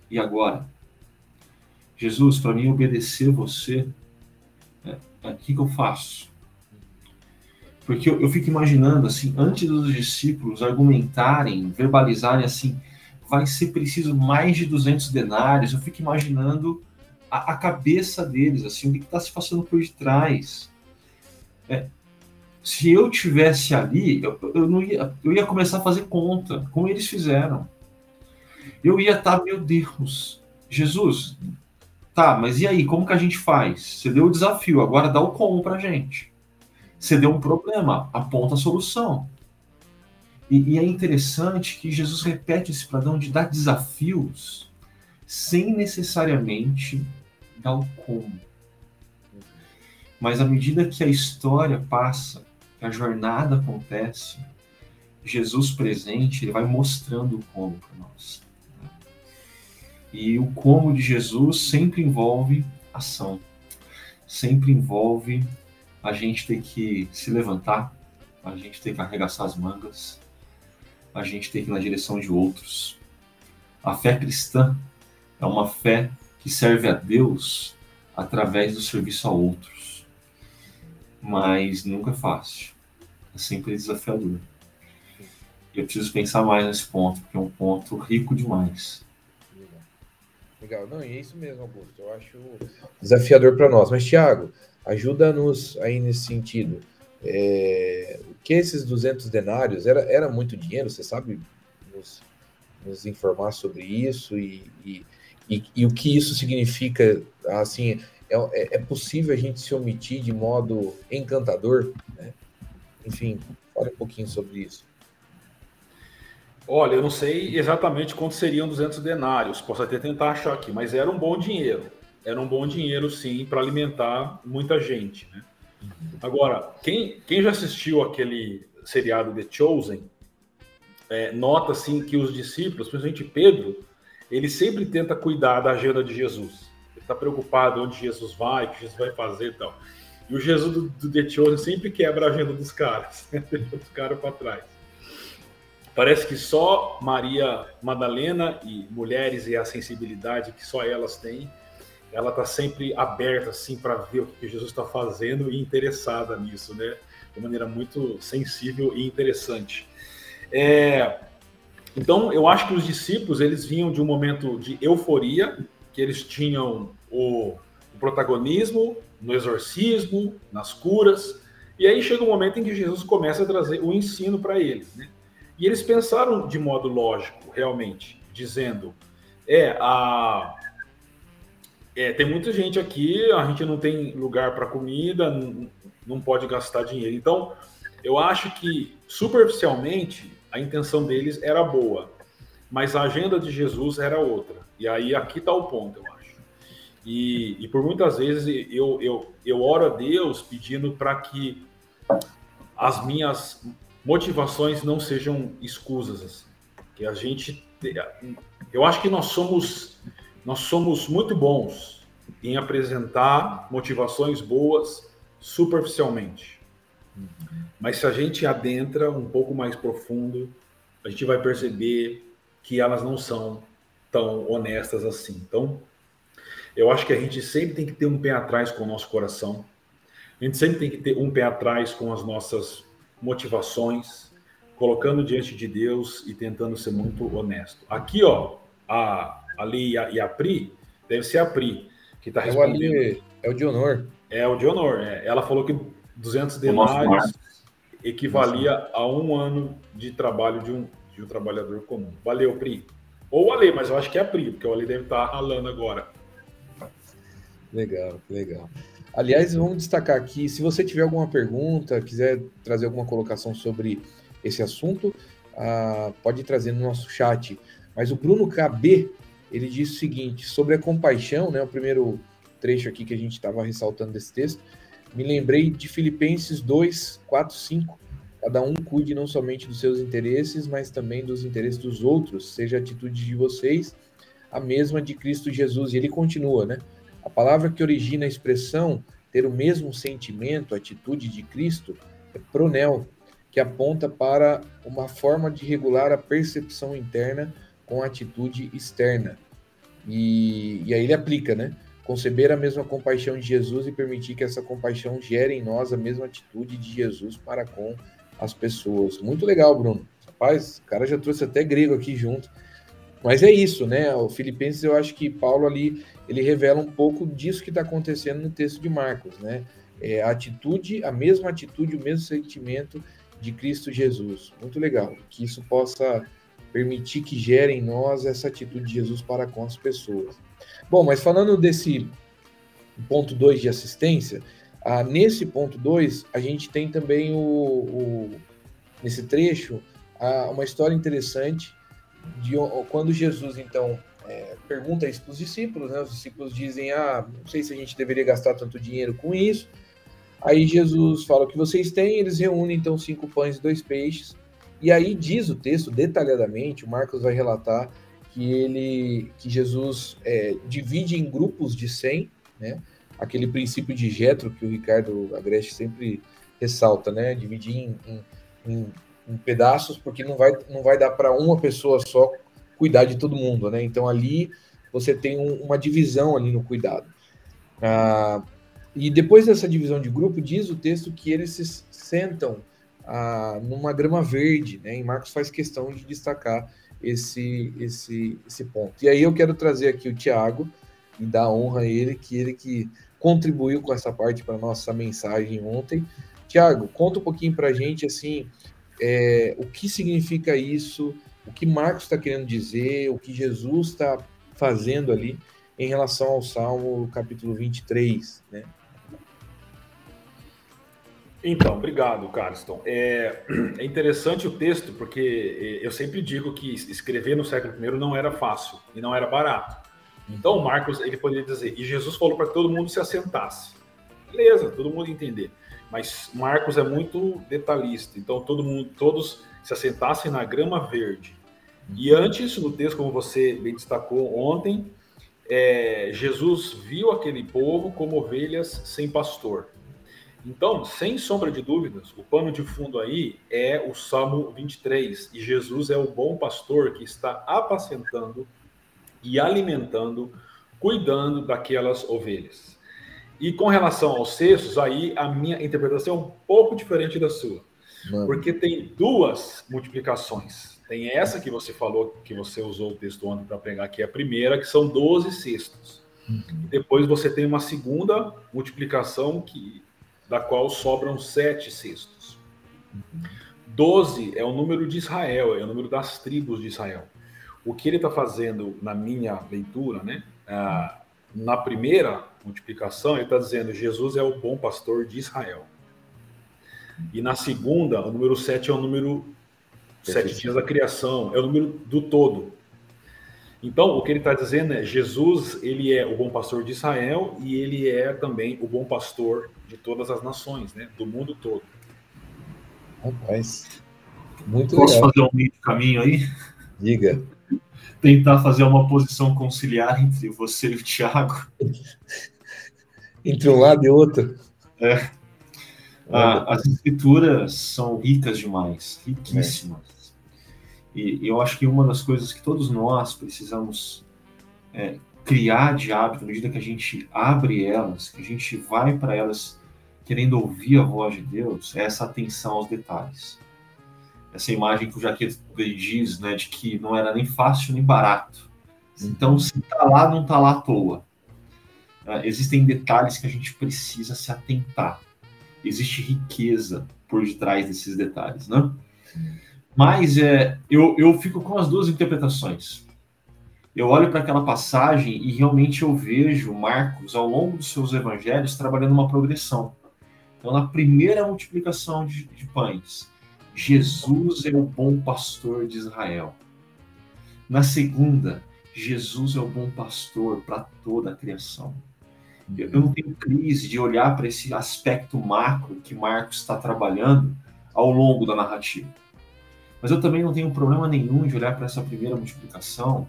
e agora? Jesus, para mim obedecer você, é, é aqui que eu faço. Porque eu, eu fico imaginando, assim, antes dos discípulos argumentarem, verbalizarem assim, vai ser preciso mais de 200 denários, eu fico imaginando a, a cabeça deles, assim, o que está se passando por detrás. É, se eu tivesse ali, eu, eu, não ia, eu ia começar a fazer conta, como eles fizeram. Eu ia estar, tá, meu Deus, Jesus, tá, mas e aí, como que a gente faz? Você deu o desafio, agora dá o como pra gente. Você deu um problema, aponta a solução. E, e é interessante que Jesus repete esse padrão de dar desafios sem necessariamente o como. Mas à medida que a história passa, que a jornada acontece, Jesus presente, ele vai mostrando o como para nós. Né? E o como de Jesus sempre envolve ação, sempre envolve a gente ter que se levantar, a gente ter que arregaçar as mangas, a gente ter que ir na direção de outros. A fé cristã é uma fé que serve a Deus através do serviço a outros. Mas nunca é fácil. É sempre desafiador. Eu preciso pensar mais nesse ponto, porque é um ponto rico demais. Legal. Não, e é isso mesmo, Augusto. Eu acho desafiador para nós. Mas, Tiago, ajuda-nos aí nesse sentido. É, que esses 200 denários era, era muito dinheiro, você sabe nos, nos informar sobre isso e, e e, e, o que isso significa, assim, é, é, é, possível a gente se omitir de modo encantador, né? Enfim, fale um pouquinho sobre isso. Olha, eu não sei exatamente quanto seriam 200 denários, posso até tentar achar aqui, mas era um bom dinheiro. Era um bom dinheiro, sim, para alimentar muita gente, né? Agora, quem, quem já assistiu aquele seriado The Chosen, é, nota, assim, que os discípulos, principalmente Pedro, ele sempre tenta cuidar da agenda de Jesus. Ele está preocupado onde Jesus vai, o que Jesus vai fazer e tal. E o Jesus do, do The sempre quebra a agenda dos caras, deixa os caras para trás. Parece que só Maria Madalena e mulheres e a sensibilidade que só elas têm, ela está sempre aberta assim para ver o que Jesus está fazendo e interessada nisso, né? De maneira muito sensível e interessante. É, então, eu acho que os discípulos eles vinham de um momento de euforia, que eles tinham o, o protagonismo no exorcismo, nas curas, e aí chega um momento em que Jesus começa a trazer o ensino para eles, né? E eles pensaram de modo lógico, realmente, dizendo: é, a, é, tem muita gente aqui, a gente não tem lugar para comida, não, não pode gastar dinheiro. Então, eu acho que superficialmente a intenção deles era boa, mas a agenda de Jesus era outra. E aí aqui está o ponto, eu acho. E, e por muitas vezes eu, eu, eu oro a Deus pedindo para que as minhas motivações não sejam escusas. Assim. Que a gente. Eu acho que nós somos, nós somos muito bons em apresentar motivações boas superficialmente. Mas se a gente adentra um pouco mais profundo, a gente vai perceber que elas não são tão honestas assim. Então, eu acho que a gente sempre tem que ter um pé atrás com o nosso coração. A gente sempre tem que ter um pé atrás com as nossas motivações, colocando diante de Deus e tentando ser muito honesto. Aqui, ó, a Ali e a, Pri, deve ser a Pri que está respondendo. É o, Ali, é o de honor. É o de honor. É. Ela falou que 200 denários equivalia a um ano de trabalho de um, de um trabalhador comum. Valeu, Pri. Ou o Ale, mas eu acho que é a Pri, porque o Ale deve estar ralando agora. Legal, legal. Aliás, vamos destacar aqui, se você tiver alguma pergunta, quiser trazer alguma colocação sobre esse assunto, uh, pode trazer no nosso chat. Mas o Bruno KB, ele diz o seguinte, sobre a compaixão, né, o primeiro trecho aqui que a gente estava ressaltando desse texto, me lembrei de Filipenses 2, 4, 5. Cada um cuide não somente dos seus interesses, mas também dos interesses dos outros, seja a atitude de vocês a mesma de Cristo Jesus. E ele continua, né? A palavra que origina a expressão ter o mesmo sentimento, atitude de Cristo, é pronel, que aponta para uma forma de regular a percepção interna com a atitude externa. E, e aí ele aplica, né? Conceber a mesma compaixão de Jesus e permitir que essa compaixão gere em nós a mesma atitude de Jesus para com as pessoas. Muito legal, Bruno. Rapaz, o cara já trouxe até grego aqui junto. Mas é isso, né? O Filipenses, eu acho que Paulo ali, ele revela um pouco disso que está acontecendo no texto de Marcos, né? É a atitude, a mesma atitude, o mesmo sentimento de Cristo Jesus. Muito legal. Que isso possa permitir que gere em nós essa atitude de Jesus para com as pessoas. Bom, mas falando desse ponto 2 de assistência, ah, nesse ponto 2, a gente tem também o, o nesse trecho ah, uma história interessante de quando Jesus, então, é, pergunta isso para os discípulos, né? Os discípulos dizem, ah, não sei se a gente deveria gastar tanto dinheiro com isso. Aí Jesus fala o que vocês têm, eles reúnem então cinco pães e dois peixes. E aí diz o texto detalhadamente, o Marcos vai relatar que ele que Jesus é, divide em grupos de 100, né? Aquele princípio de Jetro que o Ricardo Agreste sempre ressalta, né? Dividir em, em, em, em pedaços porque não vai não vai dar para uma pessoa só cuidar de todo mundo, né? Então ali você tem um, uma divisão ali no cuidado. Ah, e depois dessa divisão de grupo, diz o texto que eles se sentam ah, numa grama verde, né? E Marcos faz questão de destacar esse, esse, esse ponto. E aí eu quero trazer aqui o Tiago e dar honra a ele, que ele que contribuiu com essa parte para nossa mensagem ontem. Tiago, conta um pouquinho para a gente assim é, o que significa isso, o que Marcos está querendo dizer, o que Jesus está fazendo ali em relação ao Salmo capítulo 23, né? Então, obrigado, Carston. É, é, interessante o texto, porque eu sempre digo que escrever no século I não era fácil e não era barato. Então, Marcos, ele poderia dizer, e Jesus falou para todo mundo se assentasse. Beleza, todo mundo entender. Mas Marcos é muito detalhista, então todo mundo, todos se assentassem na grama verde. E antes, no texto, como você bem destacou ontem, é, Jesus viu aquele povo como ovelhas sem pastor. Então, sem sombra de dúvidas, o pano de fundo aí é o Salmo 23. E Jesus é o bom pastor que está apacentando e alimentando, cuidando daquelas ovelhas. E com relação aos cestos, aí a minha interpretação é um pouco diferente da sua. Mano. Porque tem duas multiplicações. Tem essa que você falou, que você usou o texto ontem para pegar, que é a primeira, que são 12 cestos. Uhum. Depois você tem uma segunda multiplicação que da qual sobram sete cestos. Doze é o número de Israel, é o número das tribos de Israel. O que ele está fazendo na minha leitura, né? Ah, na primeira multiplicação, ele está dizendo Jesus é o bom pastor de Israel. E na segunda, o número sete é o número sete dias da criação, é o número do todo. Então, o que ele está dizendo é Jesus, ele é o bom pastor de Israel e ele é também o bom pastor de todas as nações, né? Do mundo todo. Rapaz, muito Posso legal. fazer um meio de caminho aí? Diga. Tentar fazer uma posição conciliar entre você e o Tiago. entre um lado e outro. É. Ah, as escrituras são ricas demais, riquíssimas. E eu acho que uma das coisas que todos nós precisamos é, criar de hábito, à medida que a gente abre elas, que a gente vai para elas querendo ouvir a voz de Deus, é essa atenção aos detalhes. Essa imagem que o Jaquet diz, né, de que não era nem fácil nem barato. Então, se está lá, não está lá à toa. É, existem detalhes que a gente precisa se atentar. Existe riqueza por detrás desses detalhes, né? Mas é, eu, eu fico com as duas interpretações. Eu olho para aquela passagem e realmente eu vejo Marcos, ao longo dos seus evangelhos, trabalhando uma progressão. Então, na primeira multiplicação de, de pães, Jesus é o bom pastor de Israel. Na segunda, Jesus é o bom pastor para toda a criação. Eu, eu não tenho crise de olhar para esse aspecto macro que Marcos está trabalhando ao longo da narrativa. Mas eu também não tenho problema nenhum de olhar para essa primeira multiplicação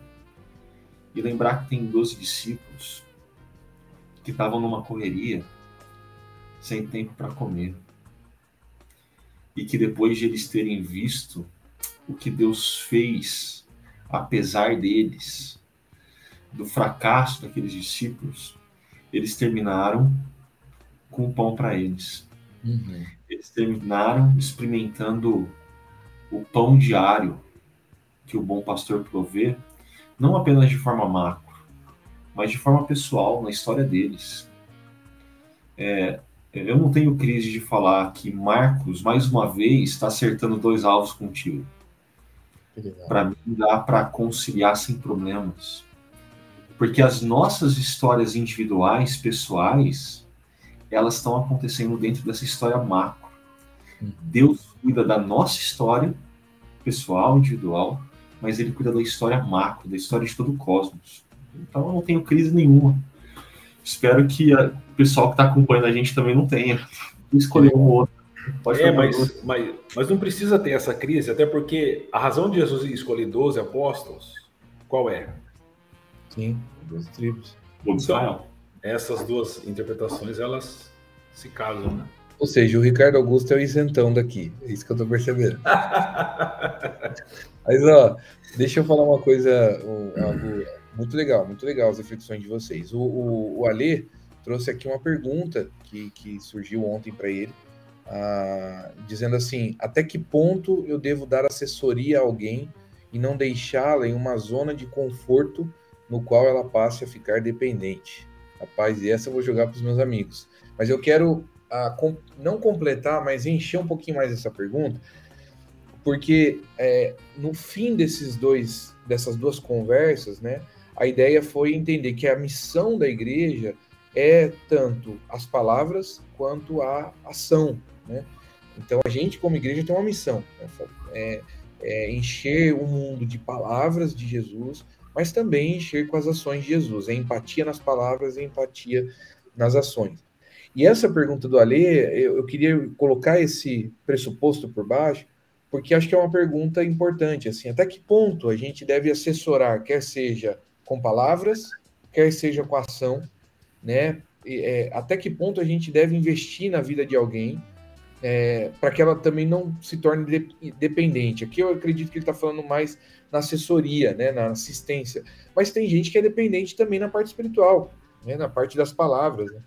e lembrar que tem 12 discípulos que estavam numa correria, sem tempo para comer. E que depois de eles terem visto o que Deus fez, apesar deles, do fracasso daqueles discípulos, eles terminaram com pão para eles. Uhum. Eles terminaram experimentando o pão diário que o bom pastor provê, não apenas de forma macro, mas de forma pessoal, na história deles. É, eu não tenho crise de falar que Marcos, mais uma vez, está acertando dois alvos contigo. Para mim, dá para conciliar sem problemas. Porque as nossas histórias individuais, pessoais, elas estão acontecendo dentro dessa história macro. Uhum. Deus cuida da nossa história pessoal, individual, mas ele cuida da história macro, da história de todo o cosmos. Então eu não tenho crise nenhuma. Espero que o pessoal que está acompanhando a gente também não tenha. Escolher um ou outro. Pode é, mas, mas, mas não precisa ter essa crise, até porque a razão de Jesus escolher 12 apóstolos, qual é? Sim, 12 tribos. Então, essas duas interpretações, elas se casam, né? Ou seja, o Ricardo Augusto é o isentão daqui. É isso que eu tô percebendo. Mas, ó, deixa eu falar uma coisa, algo muito legal, muito legal as reflexões de vocês. O, o, o Alê trouxe aqui uma pergunta que, que surgiu ontem para ele, ah, dizendo assim: até que ponto eu devo dar assessoria a alguém e não deixá-la em uma zona de conforto no qual ela passe a ficar dependente? Rapaz, e essa eu vou jogar para os meus amigos. Mas eu quero a, com, não completar, mas encher um pouquinho mais essa pergunta, porque é, no fim desses dois, dessas duas conversas, né, a ideia foi entender que a missão da igreja é tanto as palavras quanto a ação, né? Então a gente como igreja tem uma missão, né? é, é encher o mundo de palavras de Jesus, mas também encher com as ações de Jesus, é empatia nas palavras e empatia nas ações. E essa pergunta do Alê, eu, eu queria colocar esse pressuposto por baixo, porque acho que é uma pergunta importante, assim, até que ponto a gente deve assessorar, quer seja com palavras, quer seja com ação, né, é, até que ponto a gente deve investir na vida de alguém é, para que ela também não se torne de, dependente. Aqui eu acredito que ele está falando mais na assessoria, né, na assistência. Mas tem gente que é dependente também na parte espiritual, né, na parte das palavras. Né?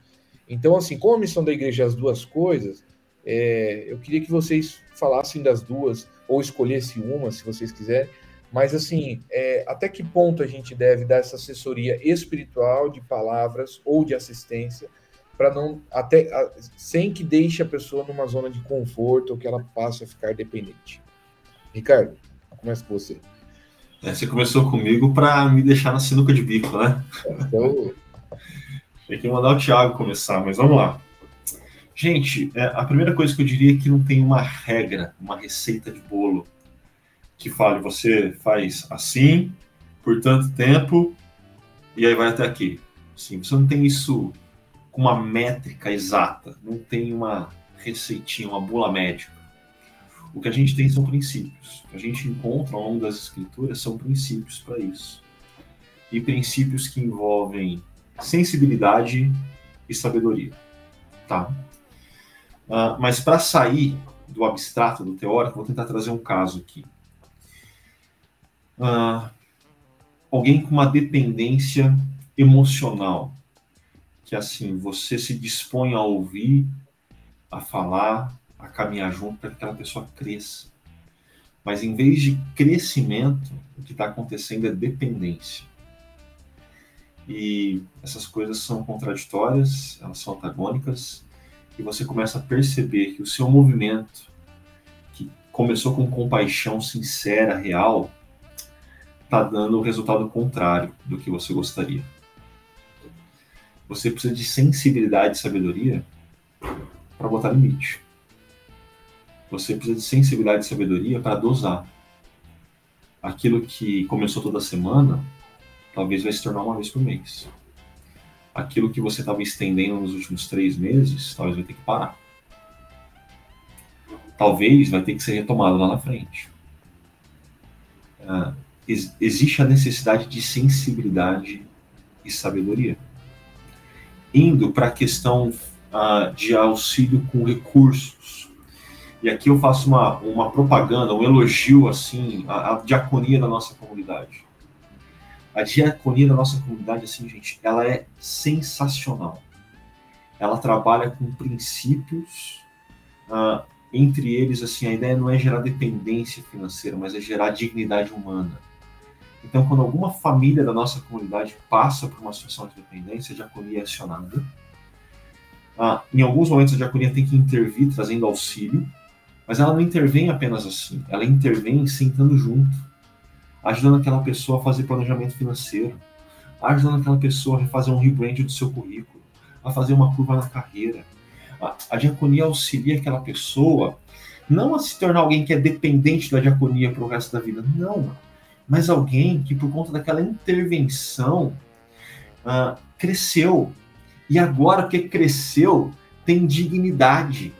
Então, assim, como a missão da igreja é as duas coisas, é, eu queria que vocês falassem das duas, ou escolhessem uma, se vocês quiserem. Mas, assim, é, até que ponto a gente deve dar essa assessoria espiritual de palavras ou de assistência para não até a, sem que deixe a pessoa numa zona de conforto ou que ela passe a ficar dependente. Ricardo, começa com você. É, você começou comigo para me deixar na sinuca de bico, né? Então... Tem que mandar o Thiago começar, mas vamos lá. Gente, é, a primeira coisa que eu diria é que não tem uma regra, uma receita de bolo que fale você faz assim por tanto tempo e aí vai até aqui. Sim, você não tem isso com uma métrica exata, não tem uma receitinha, uma bula médica. O que a gente tem são princípios. O que a gente encontra ao longo das escrituras são princípios para isso. E princípios que envolvem sensibilidade e sabedoria. Tá? Uh, mas para sair do abstrato, do teórico, vou tentar trazer um caso aqui. Uh, alguém com uma dependência emocional que assim você se dispõe a ouvir, a falar, a caminhar junto para que aquela pessoa cresça. Mas em vez de crescimento, o que está acontecendo é dependência. E essas coisas são contraditórias, elas são antagônicas, e você começa a perceber que o seu movimento, que começou com compaixão sincera, real, está dando o resultado contrário do que você gostaria. Você precisa de sensibilidade e sabedoria para botar limite. Você precisa de sensibilidade e sabedoria para dosar. Aquilo que começou toda semana, talvez vai se tornar uma vez por mês. Aquilo que você estava estendendo nos últimos três meses, talvez vai ter que parar. Talvez vai ter que ser retomado lá na frente. Uh, ex existe a necessidade de sensibilidade e sabedoria indo para a questão uh, de auxílio com recursos. E aqui eu faço uma, uma propaganda, um elogio assim à, à diaconia da nossa comunidade. A diaconia da nossa comunidade, assim, gente, ela é sensacional. Ela trabalha com princípios, uh, entre eles, assim, a ideia não é gerar dependência financeira, mas é gerar dignidade humana. Então, quando alguma família da nossa comunidade passa por uma situação de dependência, a diaconia é acionada. Ah, em alguns momentos, a diaconia tem que intervir trazendo auxílio, mas ela não intervém apenas assim, ela intervém sentando junto, ajudando aquela pessoa a fazer planejamento financeiro, ajudando aquela pessoa a fazer um rebrand do seu currículo, a fazer uma curva na carreira. A, a diaconia auxilia aquela pessoa não a se tornar alguém que é dependente da diaconia para o resto da vida, não mas alguém que, por conta daquela intervenção, uh, cresceu. E agora que cresceu, tem dignidade.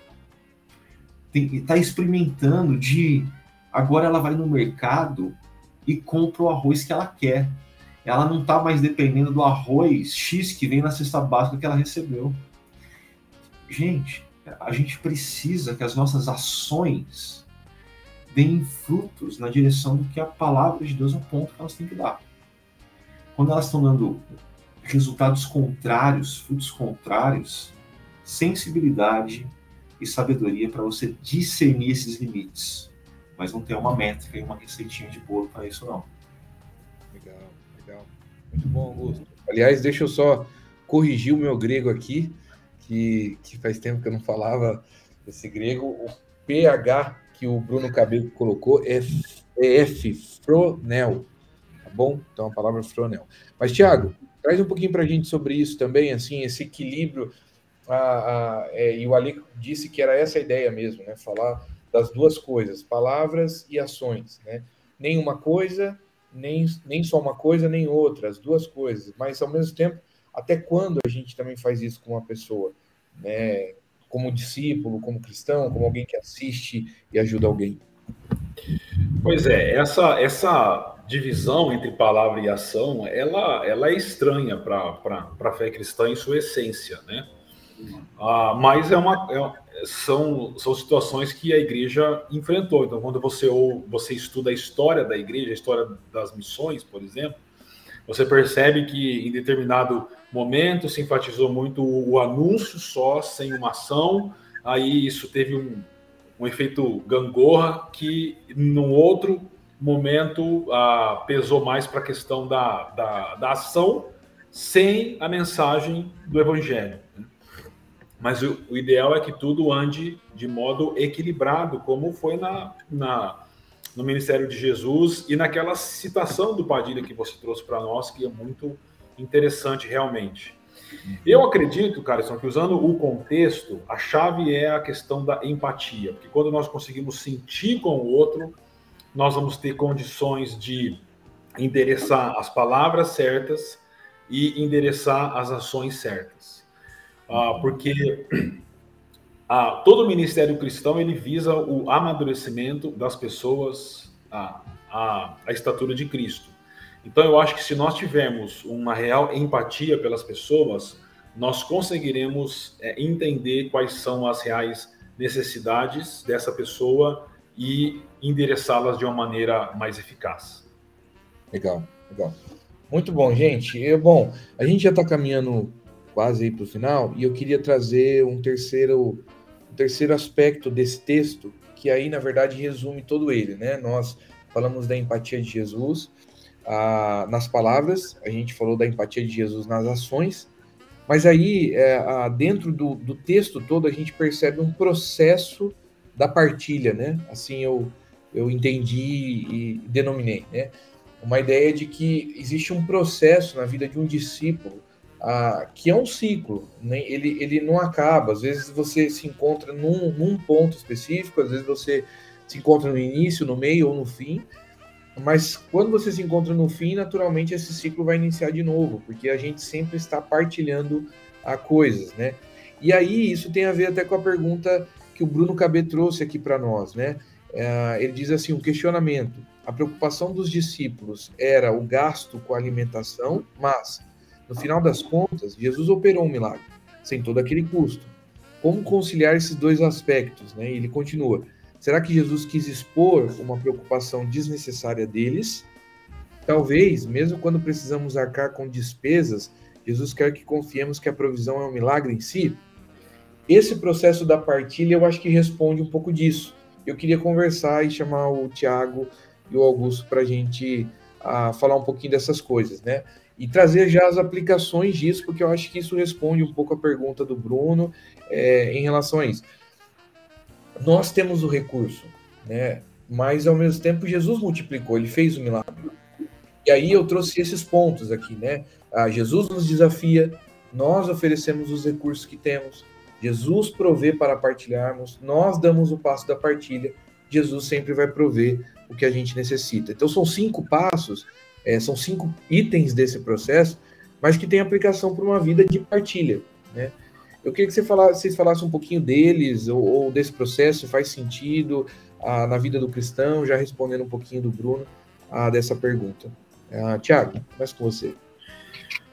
Está experimentando de. Agora ela vai no mercado e compra o arroz que ela quer. Ela não está mais dependendo do arroz X que vem na cesta básica que ela recebeu. Gente, a gente precisa que as nossas ações deem frutos na direção do que a palavra de Deus aponta que elas têm que dar. Quando elas estão dando resultados contrários, frutos contrários, sensibilidade e sabedoria para você discernir esses limites. Mas não tem uma métrica e uma receitinha de bolo para isso, não. Legal, legal. Muito bom, Augusto. Aliás, deixa eu só corrigir o meu grego aqui, que, que faz tempo que eu não falava esse grego. O PH que o Bruno Cabelo colocou é, é F, fronel, tá bom? Então a palavra fronel. Mas, Tiago, traz um pouquinho para a gente sobre isso também, assim, esse equilíbrio. A, a, é, e o Ali disse que era essa a ideia mesmo, né? Falar das duas coisas, palavras e ações, né? Nem uma coisa, nem, nem só uma coisa, nem outra, as duas coisas. Mas, ao mesmo tempo, até quando a gente também faz isso com uma pessoa? Né? como discípulo, como cristão, como alguém que assiste e ajuda alguém? Pois é, essa, essa divisão entre palavra e ação, ela, ela é estranha para a fé cristã em sua essência, né? Ah, mas é uma, é, são, são situações que a igreja enfrentou. Então, quando você, ou, você estuda a história da igreja, a história das missões, por exemplo, você percebe que em determinado momento se enfatizou muito o, anúncio só, sem uma ação, aí isso teve um, um efeito gangorra que, num outro momento, ah, pesou mais para a questão da, da, da ação sem a mensagem do evangelho. Né? Mas o, o, ideal é que tudo ande de modo equilibrado, como foi na, na, no ministério de Jesus e naquela citação do Padilha que você trouxe para nós, que é muito interessante realmente. Eu acredito, Carson, que usando o contexto, a chave é a questão da empatia, porque quando nós conseguimos sentir com o outro, nós vamos ter condições de endereçar as palavras certas e endereçar as ações certas. Ah, porque ah, todo ministério cristão ele visa o amadurecimento das pessoas à, à, à estatura de Cristo. Então, eu acho que se nós tivermos uma real empatia pelas pessoas, nós conseguiremos é, entender quais são as reais necessidades dessa pessoa e endereçá-las de uma maneira mais eficaz. Legal, legal. Muito bom, gente. É bom, a gente já está caminhando quase aí para o final, e eu queria trazer um terceiro, um terceiro aspecto desse texto, que aí, na verdade, resume todo ele, né? Nós falamos da empatia de Jesus ah, nas palavras, a gente falou da empatia de Jesus nas ações, mas aí, é, ah, dentro do, do texto todo, a gente percebe um processo da partilha, né? Assim eu, eu entendi e denominei, né? Uma ideia de que existe um processo na vida de um discípulo ah, que é um ciclo, né? ele, ele não acaba. Às vezes você se encontra num, num ponto específico, às vezes você se encontra no início, no meio ou no fim, mas quando você se encontra no fim, naturalmente esse ciclo vai iniciar de novo, porque a gente sempre está partilhando a coisas, né? E aí isso tem a ver até com a pergunta que o Bruno Cabê trouxe aqui para nós, né? É, ele diz assim, um questionamento. A preocupação dos discípulos era o gasto com a alimentação, mas no final das contas, Jesus operou um milagre, sem todo aquele custo. Como conciliar esses dois aspectos? Né? Ele continua. Será que Jesus quis expor uma preocupação desnecessária deles? Talvez, mesmo quando precisamos arcar com despesas, Jesus quer que confiemos que a provisão é um milagre em si? Esse processo da partilha, eu acho que responde um pouco disso. Eu queria conversar e chamar o Tiago e o Augusto para a gente uh, falar um pouquinho dessas coisas, né? E trazer já as aplicações disso, porque eu acho que isso responde um pouco a pergunta do Bruno é, em relação a isso. Nós temos o recurso, né? Mas ao mesmo tempo Jesus multiplicou, ele fez o milagre. E aí eu trouxe esses pontos aqui, né? Ah, Jesus nos desafia, nós oferecemos os recursos que temos, Jesus provê para partilharmos, nós damos o passo da partilha, Jesus sempre vai prover o que a gente necessita. Então são cinco passos é, são cinco itens desse processo, mas que tem aplicação para uma vida de partilha. Né? Eu queria que você falasse, vocês falassem um pouquinho deles, ou, ou desse processo, faz sentido ah, na vida do cristão, já respondendo um pouquinho do Bruno ah, dessa pergunta. Ah, Tiago, começa com você.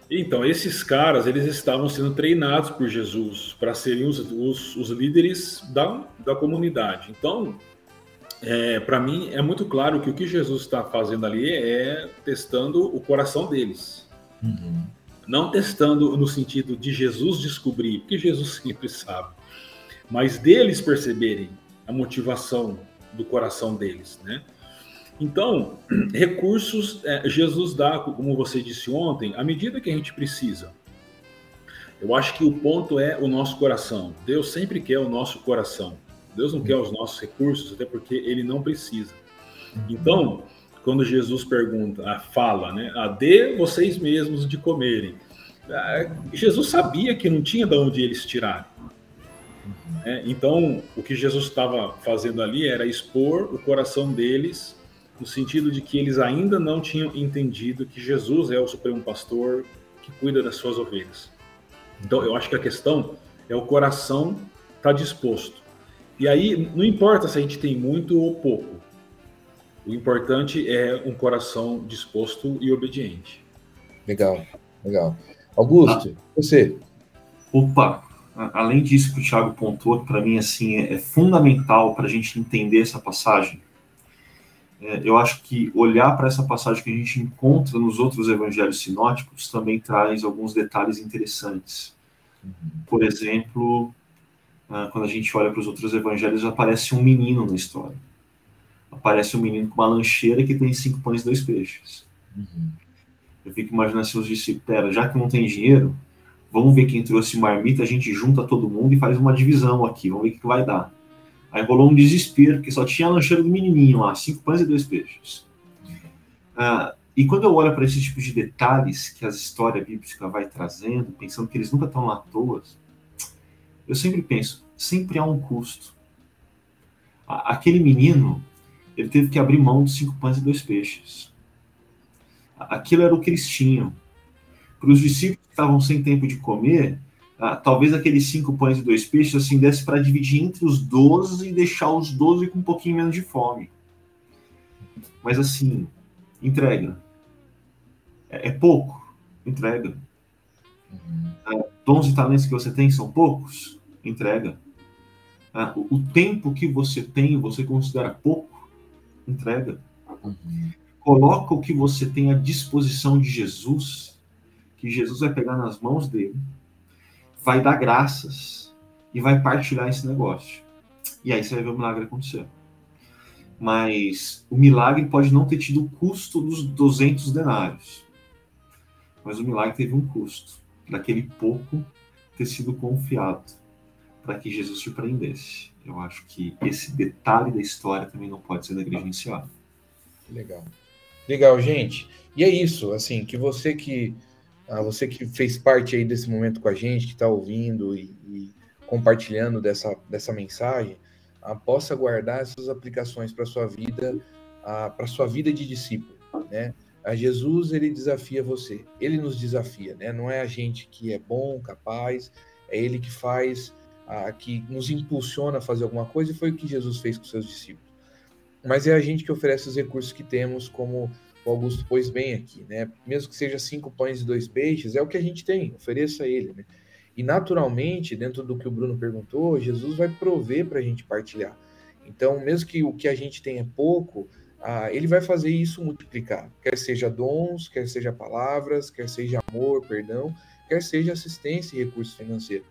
Então, esses caras, eles estavam sendo treinados por Jesus para serem os, os, os líderes da, da comunidade. Então, é, para mim é muito claro que o que Jesus está fazendo ali é testando o coração deles. Uhum. Não testando no sentido de Jesus descobrir, porque Jesus sempre sabe, mas deles perceberem a motivação do coração deles, né? Então, recursos é, Jesus dá, como você disse ontem, à medida que a gente precisa. Eu acho que o ponto é o nosso coração. Deus sempre quer o nosso coração. Deus não quer os nossos recursos, até porque ele não precisa. Então, quando Jesus pergunta, fala, né, a dê vocês mesmos de comerem. Jesus sabia que não tinha de onde eles tirarem. É, então, o que Jesus estava fazendo ali era expor o coração deles, no sentido de que eles ainda não tinham entendido que Jesus é o supremo pastor que cuida das suas ovelhas. Então, eu acho que a questão é o coração estar tá disposto. E aí, não importa se a gente tem muito ou pouco. O importante é um coração disposto e obediente. Legal, legal. Augusto, ah, você. Opa, além disso que o Thiago pontuou, que para mim assim é, é fundamental para a gente entender essa passagem, é, eu acho que olhar para essa passagem que a gente encontra nos outros evangelhos sinóticos também traz alguns detalhes interessantes. Uhum. Por exemplo, quando a gente olha para os outros evangelhos, aparece um menino na história. Aparece um menino com uma lancheira que tem cinco pães e dois peixes. Uhum. Eu fico imaginando assim os discípulos, pera, já que não tem dinheiro, vamos ver quem trouxe marmita, a gente junta todo mundo e faz uma divisão aqui, vamos ver o que, que vai dar. Aí rolou um desespero, porque só tinha a lancheira do menininho lá, cinco pães e dois peixes. Ah, e quando eu olho para esse tipo de detalhes que a história bíblica vai trazendo, pensando que eles nunca estão lá à toa, eu sempre penso, sempre há um custo. Aquele menino, ele teve que abrir mão dos cinco pães e dois peixes. Aquilo era o que eles tinham. Para os discípulos que estavam sem tempo de comer, ah, talvez aqueles cinco pães e dois peixes assim desse para dividir entre os doze e deixar os doze com um pouquinho menos de fome. Mas assim, entrega. É, é pouco, entrega. Uhum. Ah, dons e talentos que você tem são poucos, entrega. Ah, o, tempo que você tem, você considera pouco, entrega. Coloca o que você tem à disposição de Jesus, que Jesus vai pegar nas mãos dele vai dar graças e vai partilhar esse negócio. E aí você vai ver o milagre acontecer. Mas o milagre pode não ter tido o custo dos 200 denários. Mas o milagre teve um custo. Daquele pouco ter sido confiado para que Jesus surpreendesse. Eu acho que esse detalhe da história também não pode ser negligenciado. Legal. Legal, gente. E é isso, assim, que você que a você que fez parte aí desse momento com a gente, que está ouvindo e, e, compartilhando dessa, dessa mensagem, a, possa guardar essas aplicações para sua vida, para sua vida de discípulo, né? A Jesus ele desafia você, ele nos desafia, né? Não é a gente que é bom, capaz, é ele que faz, a, que nos impulsiona a fazer alguma coisa e foi o que Jesus fez com seus discípulos. Mas é a gente que oferece os recursos que temos como o Augusto pôs bem aqui, né? Mesmo que seja cinco pães e dois peixes, é o que a gente tem, ofereça a ele, né? E naturalmente, dentro do que o Bruno perguntou, Jesus vai prover para a gente partilhar. Então, mesmo que o que a gente tem é pouco, ah, ele vai fazer isso multiplicar. Quer seja dons, quer seja palavras, quer seja amor, perdão, quer seja assistência e recurso financeiro.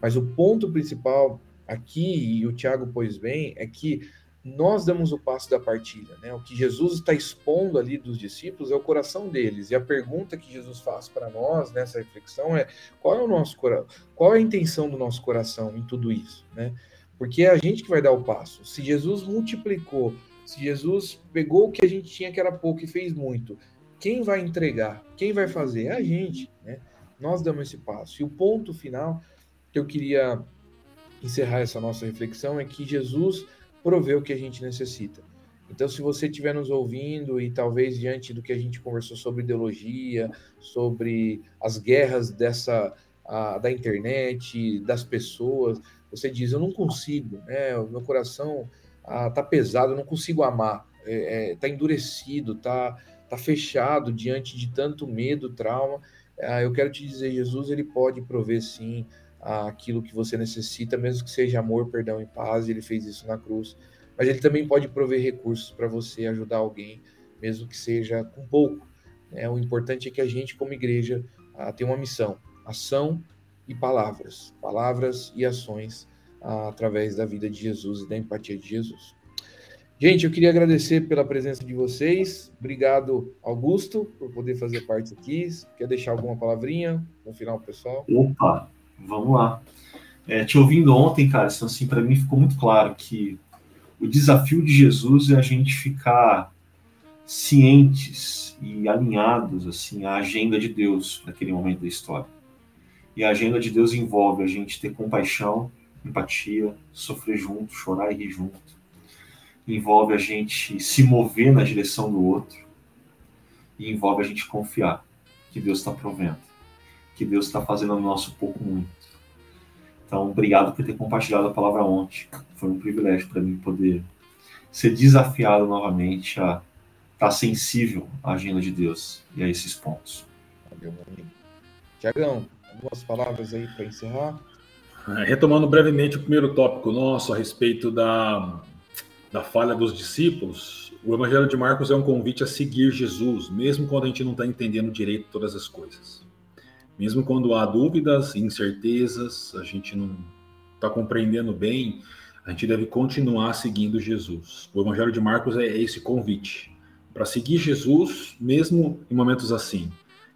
Mas o ponto principal aqui, e o Tiago pôs bem, é que nós damos o passo da partilha. Né? O que Jesus está expondo ali dos discípulos é o coração deles. E a pergunta que Jesus faz para nós nessa reflexão é: qual é o nosso coração? Qual é a intenção do nosso coração em tudo isso? Né? Porque é a gente que vai dar o passo. Se Jesus multiplicou, se Jesus pegou o que a gente tinha que era pouco e fez muito, quem vai entregar? Quem vai fazer? É a gente. Né? Nós damos esse passo. E o ponto final que eu queria encerrar essa nossa reflexão é que Jesus prover o que a gente necessita. Então, se você estiver nos ouvindo e talvez diante do que a gente conversou sobre ideologia, sobre as guerras dessa a, da internet, das pessoas, você diz: eu não consigo, né? O meu coração está pesado, eu não consigo amar, é, é, tá endurecido, está tá fechado diante de tanto medo, trauma. Ah, eu quero te dizer, Jesus ele pode prover sim aquilo que você necessita, mesmo que seja amor, perdão e paz, ele fez isso na cruz. Mas ele também pode prover recursos para você ajudar alguém, mesmo que seja com pouco. É, o importante é que a gente, como igreja, uh, tem uma missão: ação e palavras, palavras e ações através da vida de Jesus e da empatia de Jesus. Gente, eu queria agradecer pela presença de vocês. Obrigado, Augusto, por poder fazer parte aqui. Quer deixar alguma palavrinha no final, pessoal? Opa, Vamos lá. É, te ouvindo ontem, cara, assim, para mim ficou muito claro que o desafio de Jesus é a gente ficar cientes e alinhados assim à agenda de Deus naquele momento da história. E a agenda de Deus envolve a gente ter compaixão, empatia, sofrer junto, chorar e rir junto. Envolve a gente se mover na direção do outro. E envolve a gente confiar que Deus está provendo que Deus está fazendo no nosso pouco muito. Então, obrigado por ter compartilhado a palavra ontem. Foi um privilégio para mim poder ser desafiado novamente a estar tá sensível à agenda de Deus e a esses pontos. Valeu, meu amigo. Tiagão, algumas palavras aí para encerrar? É, retomando brevemente o primeiro tópico nosso a respeito da, da falha dos discípulos, o Evangelho de Marcos é um convite a seguir Jesus, mesmo quando a gente não está entendendo direito todas as coisas. Mesmo quando há dúvidas, incertezas, a gente não está compreendendo bem, a gente deve continuar seguindo Jesus. O Evangelho de Marcos é esse convite para seguir Jesus, mesmo em momentos assim,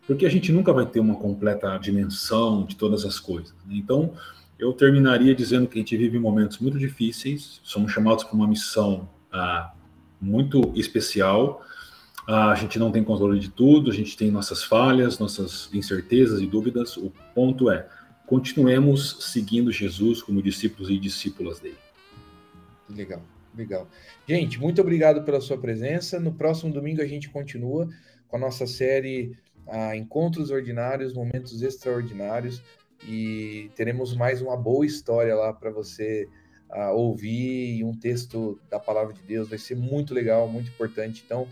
porque a gente nunca vai ter uma completa dimensão de todas as coisas. Né? Então, eu terminaria dizendo que a gente vive momentos muito difíceis, somos chamados para uma missão ah, muito especial. A gente não tem controle de tudo, a gente tem nossas falhas, nossas incertezas e dúvidas. O ponto é, continuemos seguindo Jesus como discípulos e discípulas dele. Legal, legal. Gente, muito obrigado pela sua presença. No próximo domingo a gente continua com a nossa série ah, Encontros Ordinários, Momentos Extraordinários e teremos mais uma boa história lá para você uh, ouvir um texto da palavra de Deus. Vai ser muito legal, muito importante. Então,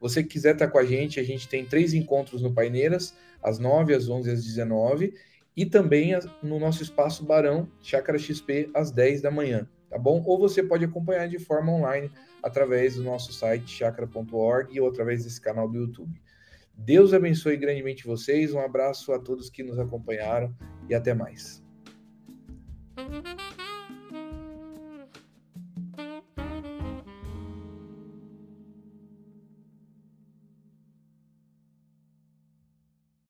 você que quiser estar tá com a gente, a gente tem três encontros no Paineiras, às 9, às 11 às 19 e também no nosso espaço Barão, Chácara XP, às 10 da manhã, tá bom? Ou você pode acompanhar de forma online através do nosso site chakra.org ou através desse canal do YouTube. Deus abençoe grandemente vocês. Um abraço a todos que nos acompanharam e até mais.